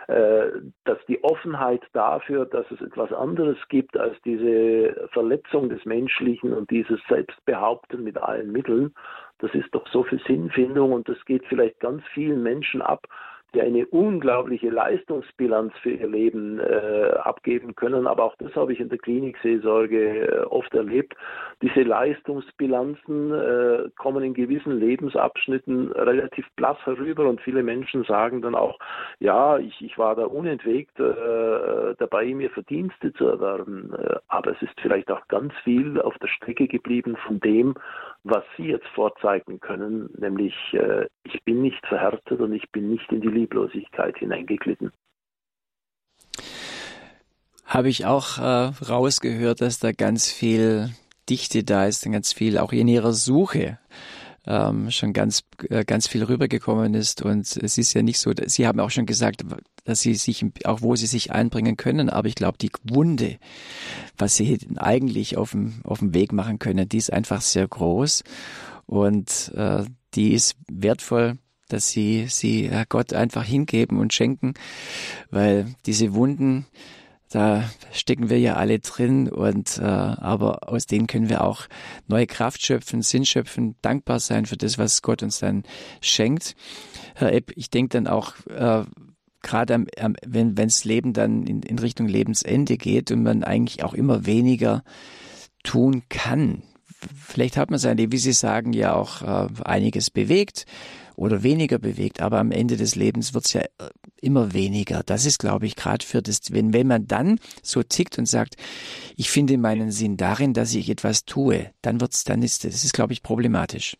äh, dass die Offenheit dafür, dass es etwas anderes gibt als diese Verletzung des Menschlichen und dieses Selbstbehaupten mit allen Mitteln, das ist doch so viel Sinnfindung und das geht vielleicht ganz vielen Menschen ab, die eine unglaubliche Leistungsbilanz für ihr Leben äh, abgeben können. Aber auch das habe ich in der Klinikseelsorge äh, oft erlebt. Diese Leistungsbilanzen äh, kommen in gewissen Lebensabschnitten relativ blass herüber und viele Menschen sagen dann auch, ja, ich, ich war da unentwegt äh, dabei, mir Verdienste zu erwerben. Äh, aber es ist vielleicht auch ganz viel auf der Strecke geblieben von dem, was Sie jetzt vorzeigen können, nämlich äh, ich bin nicht verhärtet und ich bin nicht in die Lieblosigkeit hineingeglitten. Habe ich auch äh, rausgehört, dass da ganz viel Dichte da ist, ganz viel auch in ihrer Suche ähm, schon ganz, äh, ganz viel rübergekommen ist. Und es ist ja nicht so, Sie haben auch schon gesagt, dass Sie sich, auch wo Sie sich einbringen können, aber ich glaube, die Wunde, was Sie eigentlich auf dem, auf dem Weg machen können, die ist einfach sehr groß. Und äh, die ist wertvoll dass sie sie Gott einfach hingeben und schenken, weil diese Wunden, da stecken wir ja alle drin und äh, aber aus denen können wir auch neue Kraft schöpfen, Sinn schöpfen, dankbar sein für das, was Gott uns dann schenkt. Herr Epp, ich denke dann auch, äh, gerade wenn das Leben dann in, in Richtung Lebensende geht und man eigentlich auch immer weniger tun kann. Vielleicht hat man seine, wie Sie sagen, ja auch äh, einiges bewegt oder weniger bewegt, aber am Ende des Lebens wird's ja äh, immer weniger. Das ist, glaube ich, gerade für das, wenn, wenn man dann so tickt und sagt, ich finde meinen Sinn darin, dass ich etwas tue, dann wird's, dann ist das ist, glaube ich, problematisch.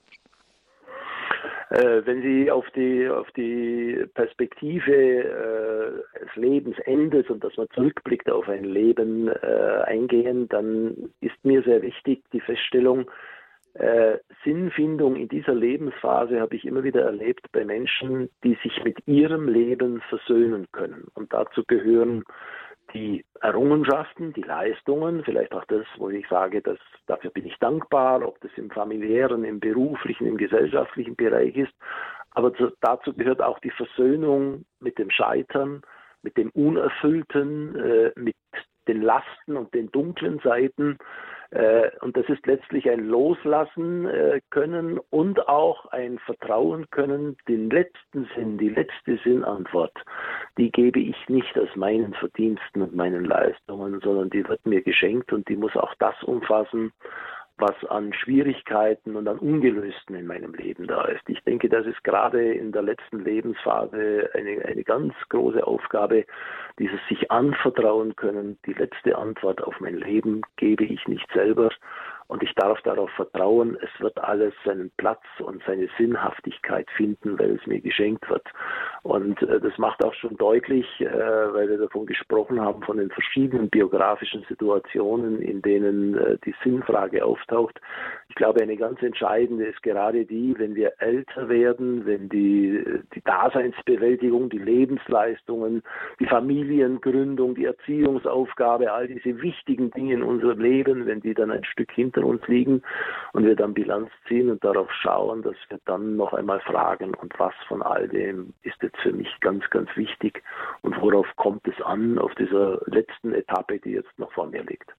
Äh, wenn Sie auf die, auf die Perspektive äh, des Lebensendes und dass man zurückblickt auf ein Leben äh, eingehen, dann ist mir sehr wichtig die Feststellung, äh, Sinnfindung in dieser Lebensphase habe ich immer wieder erlebt bei Menschen, die sich mit ihrem Leben versöhnen können. Und dazu gehören die Errungenschaften, die Leistungen, vielleicht auch das, wo ich sage, dass, dafür bin ich dankbar, ob das im familiären, im beruflichen, im gesellschaftlichen Bereich ist. Aber zu, dazu gehört auch die Versöhnung mit dem Scheitern, mit dem Unerfüllten, äh, mit den Lasten und den dunklen Seiten. Äh, und das ist letztlich ein Loslassen äh, können und auch ein Vertrauen können, den letzten Sinn, die letzte Sinnantwort, die gebe ich nicht aus meinen Verdiensten und meinen Leistungen, sondern die wird mir geschenkt und die muss auch das umfassen, was an Schwierigkeiten und an Ungelösten in meinem Leben da ist. Ich denke, das ist gerade in der letzten Lebensphase eine, eine ganz große Aufgabe, dieses sich anvertrauen können. Die letzte Antwort auf mein Leben gebe ich nicht selber, und ich darf darauf vertrauen, es wird alles seinen Platz und seine Sinnhaftigkeit finden, weil es mir geschenkt wird. Und äh, das macht auch schon deutlich, äh, weil wir davon gesprochen haben, von den verschiedenen biografischen Situationen, in denen äh, die Sinnfrage auftaucht. Ich glaube, eine ganz entscheidende ist gerade die, wenn wir älter werden, wenn die, die Daseinsbewältigung, die Lebensleistungen, die Familiengründung, die Erziehungsaufgabe, all diese wichtigen Dinge in unserem Leben, wenn die dann ein Stück hinter hinter liegen und wir dann Bilanz ziehen und darauf schauen, dass wir dann noch einmal fragen, und was von all dem ist jetzt für mich ganz, ganz wichtig und worauf kommt es an auf dieser letzten Etappe, die jetzt noch vor mir liegt.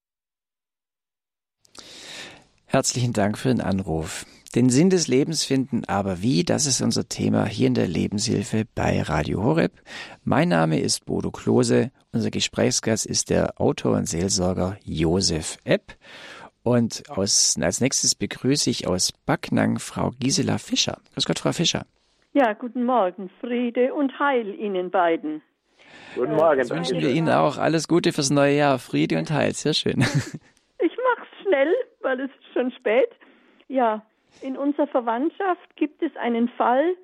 Herzlichen Dank für den Anruf. Den Sinn des Lebens finden, aber wie, das ist unser Thema hier in der Lebenshilfe bei Radio Horeb. Mein Name ist Bodo Klose. Unser Gesprächsgast ist der Autor und Seelsorger Josef Epp. Und aus, als nächstes begrüße ich aus Backnang Frau Gisela Fischer. Grüß Gott, Frau Fischer. Ja, guten Morgen. Friede und Heil Ihnen beiden. Guten Morgen. Das wünschen wir Ihnen auch. Alles Gute fürs neue Jahr. Friede und Heil. Sehr schön. (laughs) Ich mache es schnell, weil es ist schon spät. Ja, in unserer Verwandtschaft gibt es einen Fall,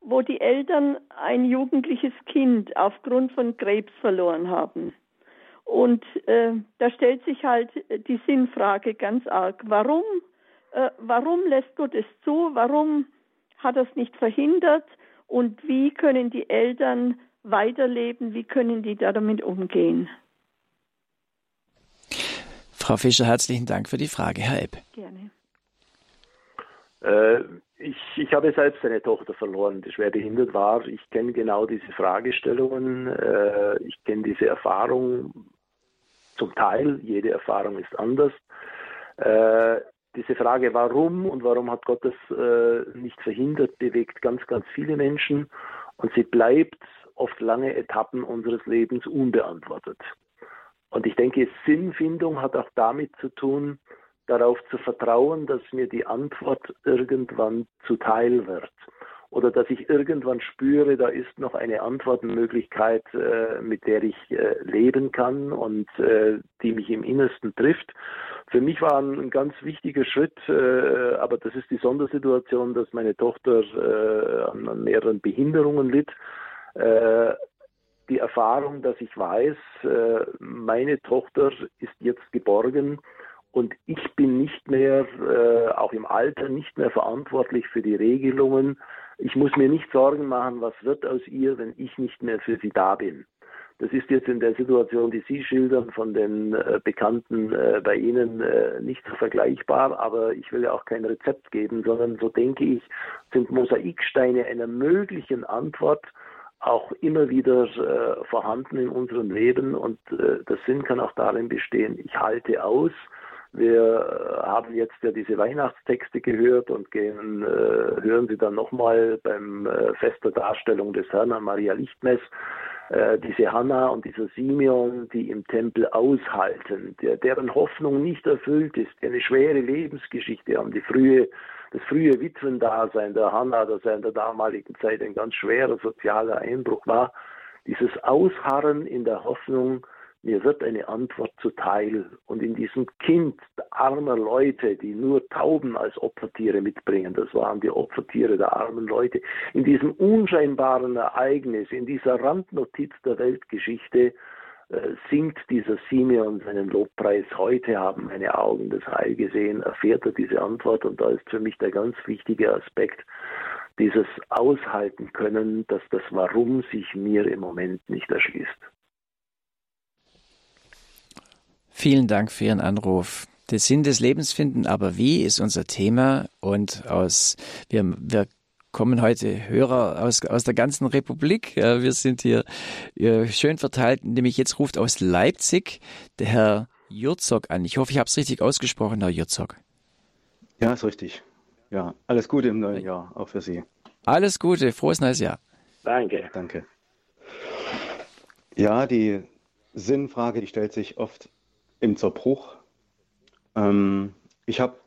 wo die Eltern ein jugendliches Kind aufgrund von Krebs verloren haben. Und äh, da stellt sich halt die Sinnfrage ganz arg. Warum, äh, warum lässt Gott es zu? Warum hat er es nicht verhindert? Und wie können die Eltern weiterleben? Wie können die damit umgehen? Frau Fischer, herzlichen Dank für die Frage, Herr Epp. Gerne. Äh, ich, ich habe selbst eine Tochter verloren, die schwer behindert war. Ich kenne genau diese Fragestellungen. Äh, ich kenne diese Erfahrung zum Teil, jede Erfahrung ist anders. Äh, diese Frage, warum und warum hat Gott das äh, nicht verhindert, bewegt ganz, ganz viele Menschen und sie bleibt oft lange Etappen unseres Lebens unbeantwortet. Und ich denke, Sinnfindung hat auch damit zu tun, darauf zu vertrauen, dass mir die Antwort irgendwann zuteil wird oder dass ich irgendwann spüre, da ist noch eine Antwortmöglichkeit, äh, mit der ich äh, leben kann und äh, die mich im Innersten trifft. Für mich war ein, ganz wichtiger Schritt, äh, aber das ist die Sondersituation, dass meine Tochter äh, an, an, mehreren Behinderungen litt. Äh, die Erfahrung, dass ich weiß, meine Tochter ist jetzt geborgen und ich bin nicht mehr, auch im Alter, nicht mehr verantwortlich für die Regelungen, ich muss mir nicht Sorgen machen, was wird aus ihr, wenn ich nicht mehr für sie da bin. Das ist jetzt in der Situation, die Sie schildern, von den äh, Bekannten äh, bei Ihnen äh, nicht so vergleichbar, aber ich will ja auch kein Rezept geben, sondern so denke ich, sind Mosaiksteine einer möglichen Antwort auch immer wieder vorhanden in unserem Leben und der Sinn kann auch darin bestehen, ich halte aus, wir haben jetzt ja diese Weihnachtstexte gehört und gehen, äh, hören sie dann nochmal beim äh, Fest der Darstellung des Herrn an Maria Lichtmess. äh, diese Hannah und dieser Simeon, die im Tempel aushalten, der, deren Hoffnung nicht erfüllt ist, eine schwere Lebensgeschichte haben, die frühe, das frühe Witwendasein der Hannah, das ja in der damaligen Zeit ein ganz schwerer sozialer Einbruch war, dieses Ausharren in der Hoffnung, mir wird eine Antwort zuteil. Und in diesem Kind armer Leute, die nur Tauben als Opfertiere mitbringen, das waren die Opfertiere der armen Leute, in diesem unscheinbaren Ereignis, in dieser Randnotiz der Weltgeschichte, äh, singt dieser Simeon seinen Lobpreis. Heute haben meine Augen das Heil gesehen, erfährt er diese Antwort. Und da ist für mich der ganz wichtige Aspekt, dieses Aushalten können, dass das Warum sich mir im Moment nicht erschließt. Vielen Dank für Ihren Anruf. Der Sinn des Lebens finden, aber wie ist unser Thema und aus wir, wir kommen heute Hörer aus, aus der ganzen Republik. Wir sind hier schön verteilt, nämlich jetzt ruft aus Leipzig der Herr Jurzok an. Ich hoffe, ich habe es richtig ausgesprochen, Herr Jurzok. Ja, ist richtig. Ja, alles Gute im neuen Jahr, auch für Sie. Alles Gute, frohes neues Jahr. Danke. Danke. Ja, die Sinnfrage, die stellt sich oft im Zerbruch. Ähm, ich habe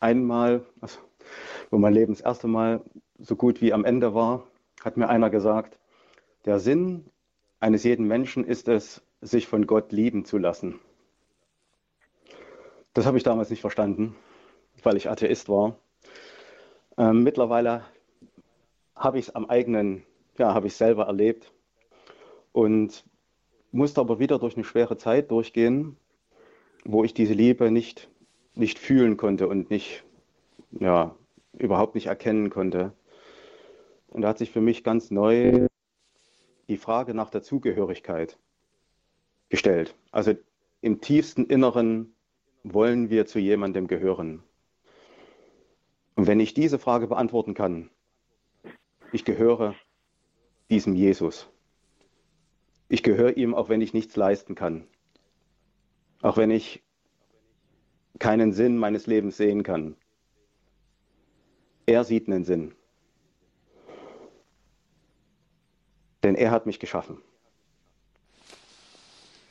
einmal, also, wo mein Leben das erste Mal so gut wie am Ende war, hat mir einer gesagt, der Sinn eines jeden Menschen ist es, sich von Gott lieben zu lassen. Das habe ich damals nicht verstanden, weil ich Atheist war. Ähm, mittlerweile habe ich es am eigenen, ja, habe ich selber erlebt und musste aber wieder durch eine schwere Zeit durchgehen, wo ich diese Liebe nicht, nicht fühlen konnte und nicht, ja, überhaupt nicht erkennen konnte. Und da hat sich für mich ganz neu die Frage nach der Zugehörigkeit gestellt. Also im tiefsten Inneren wollen wir zu jemandem gehören. Und wenn ich diese Frage beantworten kann, ich gehöre diesem Jesus. Ich gehöre ihm, auch wenn ich nichts leisten kann. Auch wenn ich keinen Sinn meines Lebens sehen kann. Er sieht einen Sinn. Denn er hat mich geschaffen.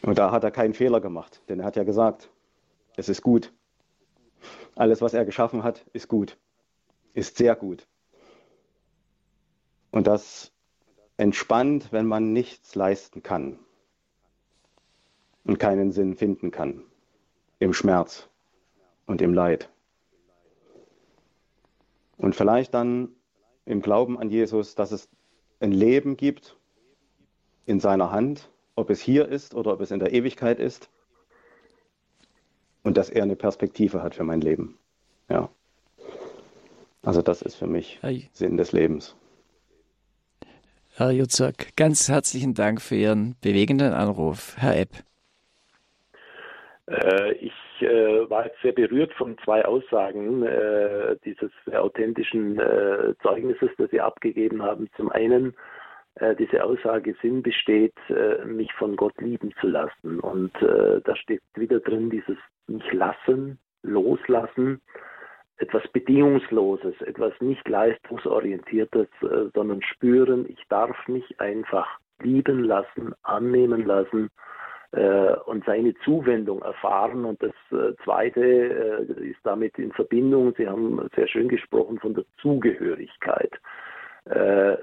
Und da hat er keinen Fehler gemacht, denn er hat ja gesagt, es ist gut. Alles, was er geschaffen hat, ist gut, ist sehr gut. Und das entspannt, wenn man nichts leisten kann und keinen Sinn finden kann im Schmerz und im Leid. Und vielleicht dann im Glauben an Jesus, dass es ein Leben gibt in seiner Hand, ob es hier ist oder ob es in der Ewigkeit ist. Und dass er eine Perspektive hat für mein Leben. Ja. Also das ist für mich hey. Sinn des Lebens. Herr Jutzak, ganz herzlichen Dank für Ihren bewegenden Anruf. Herr Epp. Äh, ich äh, war jetzt sehr berührt von zwei Aussagen äh, dieses authentischen Zeugnisses, das Sie abgegeben haben. Zum einen, diese Aussage Sinn besteht, mich von Gott lieben zu lassen. Und da steht wieder drin dieses mich lassen, loslassen, etwas Bedingungsloses, etwas nicht leistungsorientiertes, sondern spüren, ich darf mich einfach lieben lassen, annehmen lassen und seine Zuwendung erfahren. Und das äh, Zweite äh, ist damit in Verbindung, Sie haben sehr schön gesprochen von der Zugehörigkeit. Äh,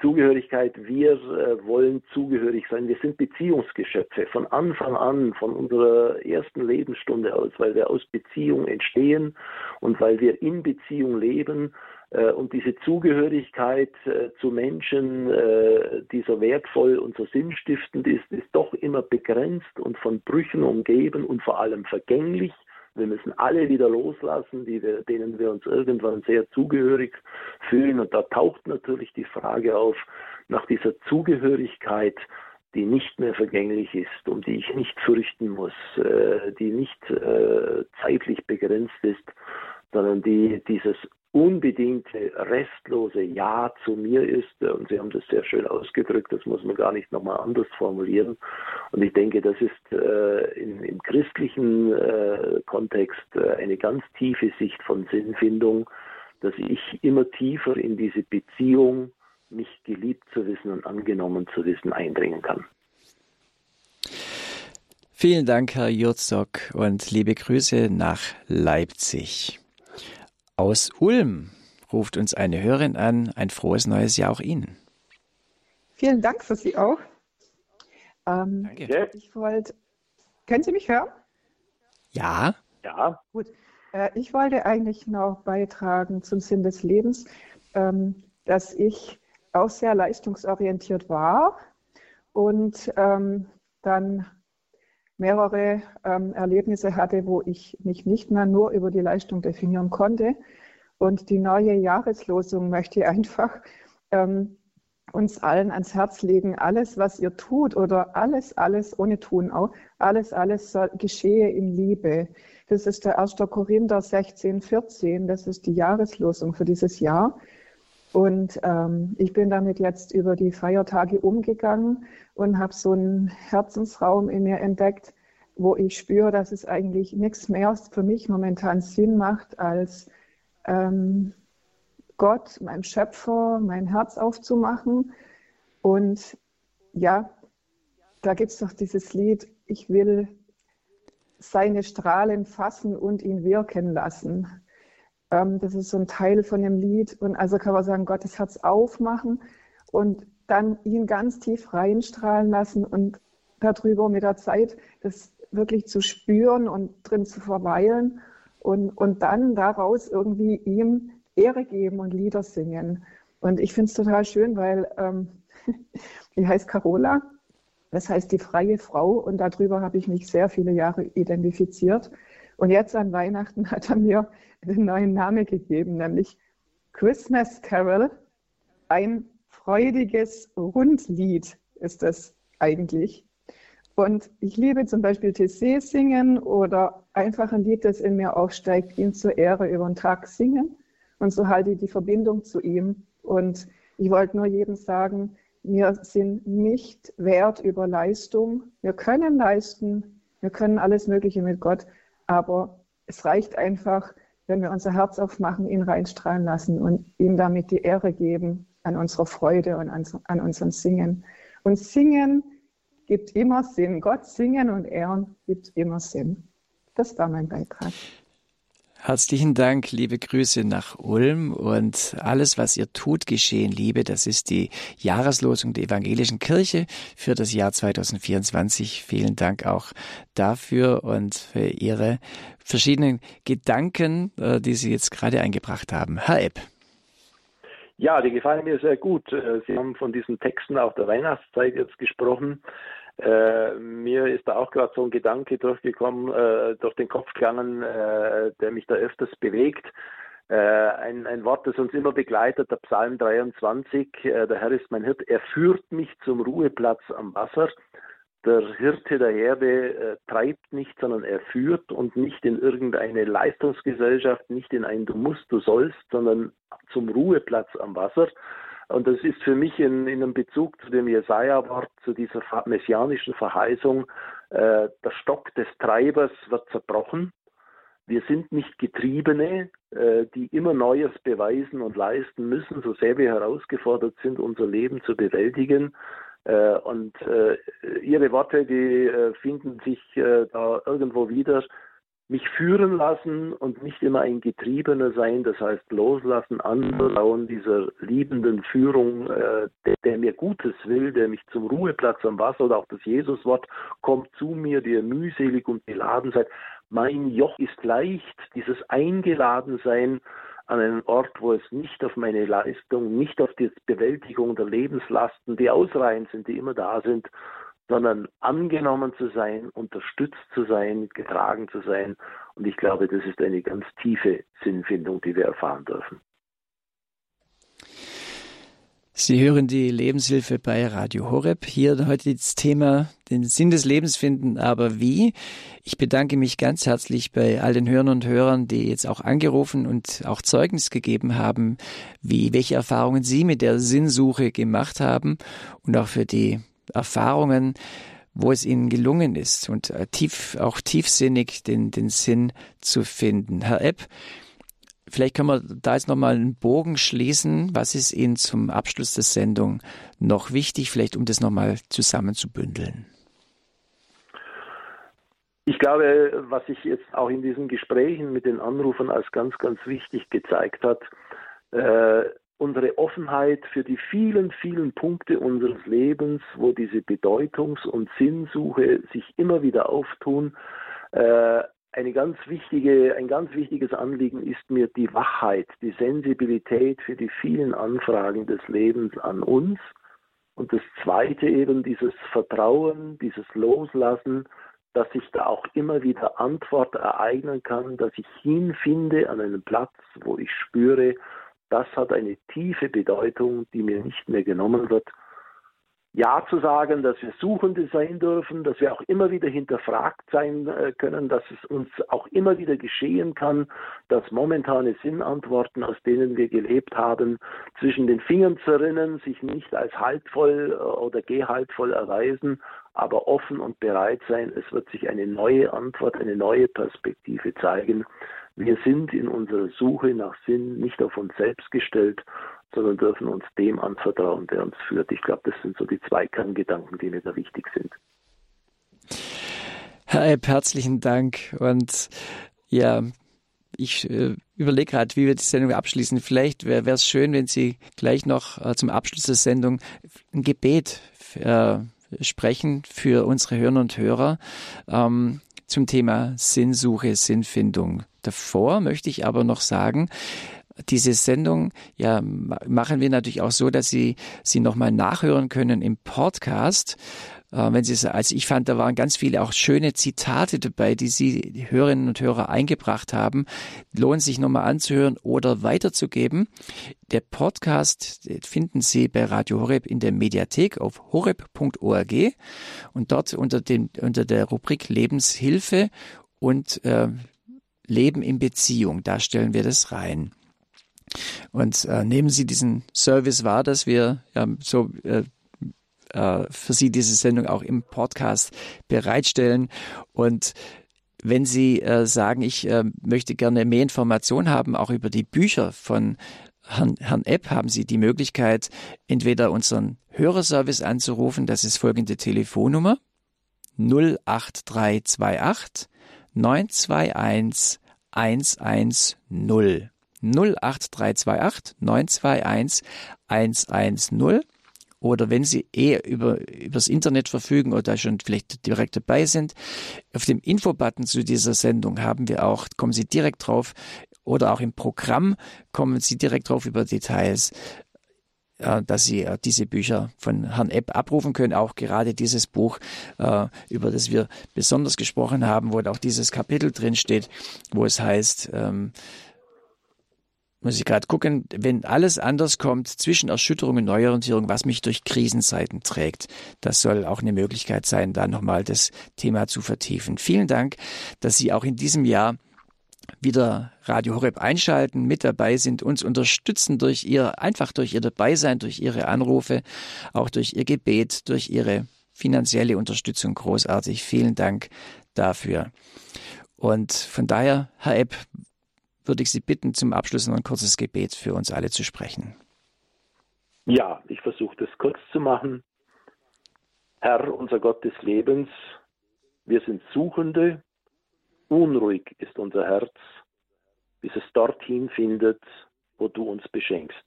Zugehörigkeit, wir äh, wollen zugehörig sein. Wir sind Beziehungsgeschöpfe von Anfang an, von unserer ersten Lebensstunde aus, weil wir aus Beziehung entstehen und weil wir in Beziehung leben äh, und diese Zugehörigkeit äh, zu Menschen, äh, die so wertvoll und so sinnstiftend ist, ist doch immer begrenzt und von Brüchen umgeben und vor allem vergänglich. Wir müssen alle wieder loslassen, wir, denen wir uns irgendwann sehr zugehörig fühlen. Und da taucht natürlich die Frage auf nach dieser Zugehörigkeit, die nicht mehr vergänglich ist, um die ich nicht fürchten muss, die nicht zeitlich begrenzt ist, sondern die dieses unbedingte, restlose Ja zu mir ist. Und Sie haben das sehr schön ausgedrückt, das muss man gar nicht nochmal anders formulieren. Und ich denke, das ist äh, in, im christlichen äh, Kontext äh, eine ganz tiefe Sicht von Sinnfindung, dass ich immer tiefer in diese Beziehung mich geliebt zu wissen und angenommen zu wissen, eindringen kann. Vielen Dank, Herr Jurzok, und liebe Grüße nach Leipzig. Aus Ulm ruft uns eine Hörerin an. Ein frohes neues Jahr auch Ihnen. Vielen Dank für Sie auch. Ähm, Danke. Ich wollte. Können Sie mich hören? Ja. Ja. Gut. Äh, ich wollte eigentlich noch beitragen zum Sinn des Lebens, ähm, dass ich auch sehr leistungsorientiert war und ähm, dann mehrere ähm, Erlebnisse hatte, wo ich mich nicht mehr nur über die Leistung definieren konnte. Und die neue Jahreslosung möchte (laughs) einfach ähm, uns allen ans Herz legen, alles, was ihr tut oder alles, alles ohne Tun auch, alles, alles soll, geschehe in Liebe. Das ist der 1. Korinther 16, 14, das ist die Jahreslosung für dieses Jahr. Und ähm, ich bin damit jetzt über die Feiertage umgegangen und habe so einen Herzensraum in mir entdeckt, wo ich spüre, dass es eigentlich nichts mehr für mich momentan Sinn macht, als ähm, Gott, meinem Schöpfer, mein Herz aufzumachen. Und ja, da gibt es doch dieses Lied, ich will seine Strahlen fassen und ihn wirken lassen. Ähm, das ist so ein Teil von dem Lied. Und also kann man sagen, Gottes Herz aufmachen und dann ihn ganz tief reinstrahlen lassen und darüber mit der Zeit das wirklich zu spüren und drin zu verweilen und, und dann daraus irgendwie ihm Ehre geben und Lieder singen. Und ich finde es total schön, weil ähm, (laughs) die heißt Carola, das heißt die freie Frau und darüber habe ich mich sehr viele Jahre identifiziert. Und jetzt an Weihnachten (laughs) hat er mir einen neuen Namen gegeben, nämlich Christmas Carol. Ein freudiges Rundlied ist das eigentlich. Und ich liebe zum Beispiel TC singen oder einfach ein Lied, das in mir aufsteigt, ihn zur Ehre über den Tag singen. Und so halte ich die Verbindung zu ihm. Und ich wollte nur jedem sagen, wir sind nicht wert über Leistung. Wir können leisten, wir können alles Mögliche mit Gott, aber es reicht einfach, wenn wir unser Herz aufmachen, ihn reinstrahlen lassen und ihm damit die Ehre geben an unserer Freude und an, an unserem Singen. Und Singen gibt immer Sinn. Gott singen und ehren gibt immer Sinn. Das war mein Beitrag. Herzlichen Dank, liebe Grüße nach Ulm und alles, was ihr tut, geschehen, Liebe. Das ist die Jahreslosung der Evangelischen Kirche für das Jahr 2024. Vielen Dank auch dafür und für Ihre verschiedenen Gedanken, äh, die Sie jetzt gerade eingebracht haben. Herr Epp. Ja, die gefallen mir sehr gut. Äh, Sie haben von diesen Texten auch der Weihnachtszeit jetzt gesprochen. Äh, mir ist da auch gerade so ein Gedanke durchgekommen, äh, durch den Kopf gegangen, äh, der mich da öfters bewegt. Äh, ein, ein Wort, das uns immer begleitet, der Psalm 23, äh, der Herr ist mein Hirt, er führt mich zum Ruheplatz am Wasser. Der Hirte der Herde äh, treibt nicht, sondern er führt und nicht in irgendeine Leistungsgesellschaft, nicht in ein Du musst, du sollst, sondern zum Ruheplatz am Wasser. Und das ist für mich in, in einem Bezug zu dem Jesaja-Wort, zu dieser messianischen Verheißung, äh, der Stock des Treibers wird zerbrochen. Wir sind nicht Getriebene, äh, die immer Neues beweisen und leisten müssen, so sehr wir herausgefordert sind, unser Leben zu bewältigen. Äh, und äh, Ihre Worte, die äh, finden sich äh, da irgendwo wieder mich führen lassen und nicht immer ein Getriebener sein, das heißt loslassen, anvertrauen dieser liebenden Führung, äh, der, der, mir Gutes will, der mich zum Ruheplatz am Wasser oder auch das Jesuswort, kommt zu mir, der mühselig und beladen seid. Mein Joch ist leicht, dieses Eingeladensein an einen Ort, wo es nicht auf meine Leistung, nicht auf die Bewältigung der Lebenslasten, die ausreichend sind, die immer da sind, sondern angenommen zu sein, unterstützt zu sein, getragen zu sein. Und ich glaube, das ist eine ganz tiefe Sinnfindung, die wir erfahren dürfen. Sie hören die Lebenshilfe bei Radio Horeb. Hier heute das Thema den Sinn des Lebens finden, aber wie? Ich bedanke mich ganz herzlich bei all den Hörern und Hörern, die jetzt auch angerufen und auch Zeugnis gegeben haben, wie, welche Erfahrungen sie mit der Sinnsuche gemacht haben und auch für die Erfahrungen, wo es ihnen gelungen ist und äh, tief, auch tiefsinnig den, den Sinn zu finden. Herr Epp, vielleicht können wir da jetzt nochmal einen Bogen schließen. Was ist Ihnen zum Abschluss der Sendung noch wichtig, vielleicht um das nochmal zusammenzubündeln? Ich glaube, was sich jetzt auch in diesen Gesprächen mit den Anrufern als ganz, ganz wichtig gezeigt hat, äh, unsere Offenheit für die vielen, vielen Punkte unseres Lebens, wo diese Bedeutungs- und Sinnsuche sich immer wieder auftun, äh, eine ganz wichtige, ein ganz wichtiges Anliegen ist mir die Wachheit, die Sensibilität für die vielen Anfragen des Lebens an uns. Und das zweite eben dieses Vertrauen, dieses Loslassen, dass sich da auch immer wieder Antwort ereignen kann, dass ich hinfinde an einen Platz, wo ich spüre, das hat eine tiefe Bedeutung, die mir nicht mehr genommen wird ja zu sagen, dass wir Suchende sein dürfen, dass wir auch immer wieder hinterfragt sein äh, können, dass es uns auch immer wieder geschehen kann, dass momentane Sinnantworten, aus denen wir gelebt haben, zwischen den Fingern zerrinnen, sich nicht als haltvoll äh, oder gehaltvoll erweisen, aber offen und bereit sein. Es wird sich eine neue Antwort, eine neue Perspektive zeigen. Wir sind in unserer Suche nach Sinn nicht auf uns selbst gestellt, sondern dürfen uns dem anvertrauen, der uns führt. Ich glaube, das sind so die zwei Kerngedanken, die mir da wichtig sind. Herr Epp, herzlichen Dank. Und ja, ich äh, überlege gerade, wie wir die Sendung abschließen. Vielleicht wäre es schön, wenn Sie gleich noch äh, zum Abschluss der Sendung ein Gebet äh, sprechen für unsere Hörer und Hörer ähm, zum Thema Sinnsuche, Sinnfindung. Davor möchte ich aber noch sagen, diese Sendung ja, machen wir natürlich auch so, dass Sie sie nochmal nachhören können im Podcast. Äh, wenn Sie also ich fand, da waren ganz viele auch schöne Zitate dabei, die Sie, die Hörerinnen und Hörer eingebracht haben. Lohnt sich nochmal anzuhören oder weiterzugeben. Der Podcast finden Sie bei Radio Horeb in der Mediathek auf horeb.org und dort unter dem, unter der Rubrik Lebenshilfe und äh, Leben in Beziehung. Da stellen wir das rein. Und äh, nehmen Sie diesen Service wahr, dass wir ja, so äh, äh, für Sie diese Sendung auch im Podcast bereitstellen. Und wenn Sie äh, sagen, ich äh, möchte gerne mehr Informationen haben, auch über die Bücher von Herrn, Herrn Epp, haben Sie die Möglichkeit, entweder unseren Hörerservice anzurufen, das ist folgende Telefonnummer 08328 921 110. 08328 921 110 oder wenn Sie eh über übers Internet verfügen oder schon vielleicht direkt dabei sind, auf dem Infobutton zu dieser Sendung haben wir auch, kommen Sie direkt drauf oder auch im Programm kommen Sie direkt drauf über Details, äh, dass Sie äh, diese Bücher von Herrn Epp abrufen können, auch gerade dieses Buch, äh, über das wir besonders gesprochen haben, wo auch dieses Kapitel drin steht, wo es heißt, ähm, muss ich gerade gucken, wenn alles anders kommt zwischen Erschütterung und Neuorientierung, was mich durch Krisenzeiten trägt. Das soll auch eine Möglichkeit sein, da nochmal das Thema zu vertiefen. Vielen Dank, dass Sie auch in diesem Jahr wieder Radio Horeb einschalten, mit dabei sind, uns unterstützen durch ihr, einfach durch ihr Dabeisein, durch ihre Anrufe, auch durch ihr Gebet, durch ihre finanzielle Unterstützung großartig. Vielen Dank dafür. Und von daher, Herr Epp, würde ich Sie bitten, zum Abschluss noch ein kurzes Gebet für uns alle zu sprechen. Ja, ich versuche das kurz zu machen. Herr, unser Gott des Lebens, wir sind Suchende, unruhig ist unser Herz, bis es dorthin findet, wo du uns beschenkst.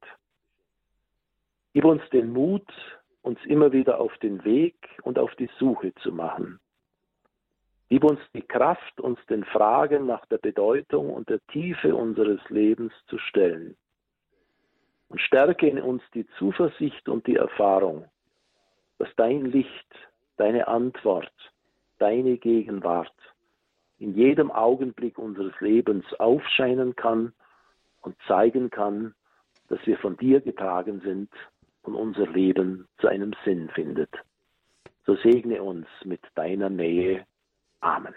Gib uns den Mut, uns immer wieder auf den Weg und auf die Suche zu machen. Gib uns die Kraft, uns den Fragen nach der Bedeutung und der Tiefe unseres Lebens zu stellen. Und stärke in uns die Zuversicht und die Erfahrung, dass dein Licht, deine Antwort, deine Gegenwart in jedem Augenblick unseres Lebens aufscheinen kann und zeigen kann, dass wir von dir getragen sind und unser Leben zu einem Sinn findet. So segne uns mit deiner Nähe Amen.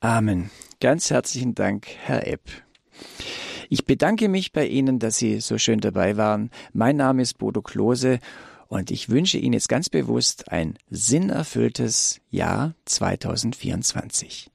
Amen. Ganz herzlichen Dank, Herr Epp. Ich bedanke mich bei Ihnen, dass Sie so schön dabei waren. Mein Name ist Bodo Klose und ich wünsche Ihnen jetzt ganz bewusst ein sinnerfülltes Jahr 2024.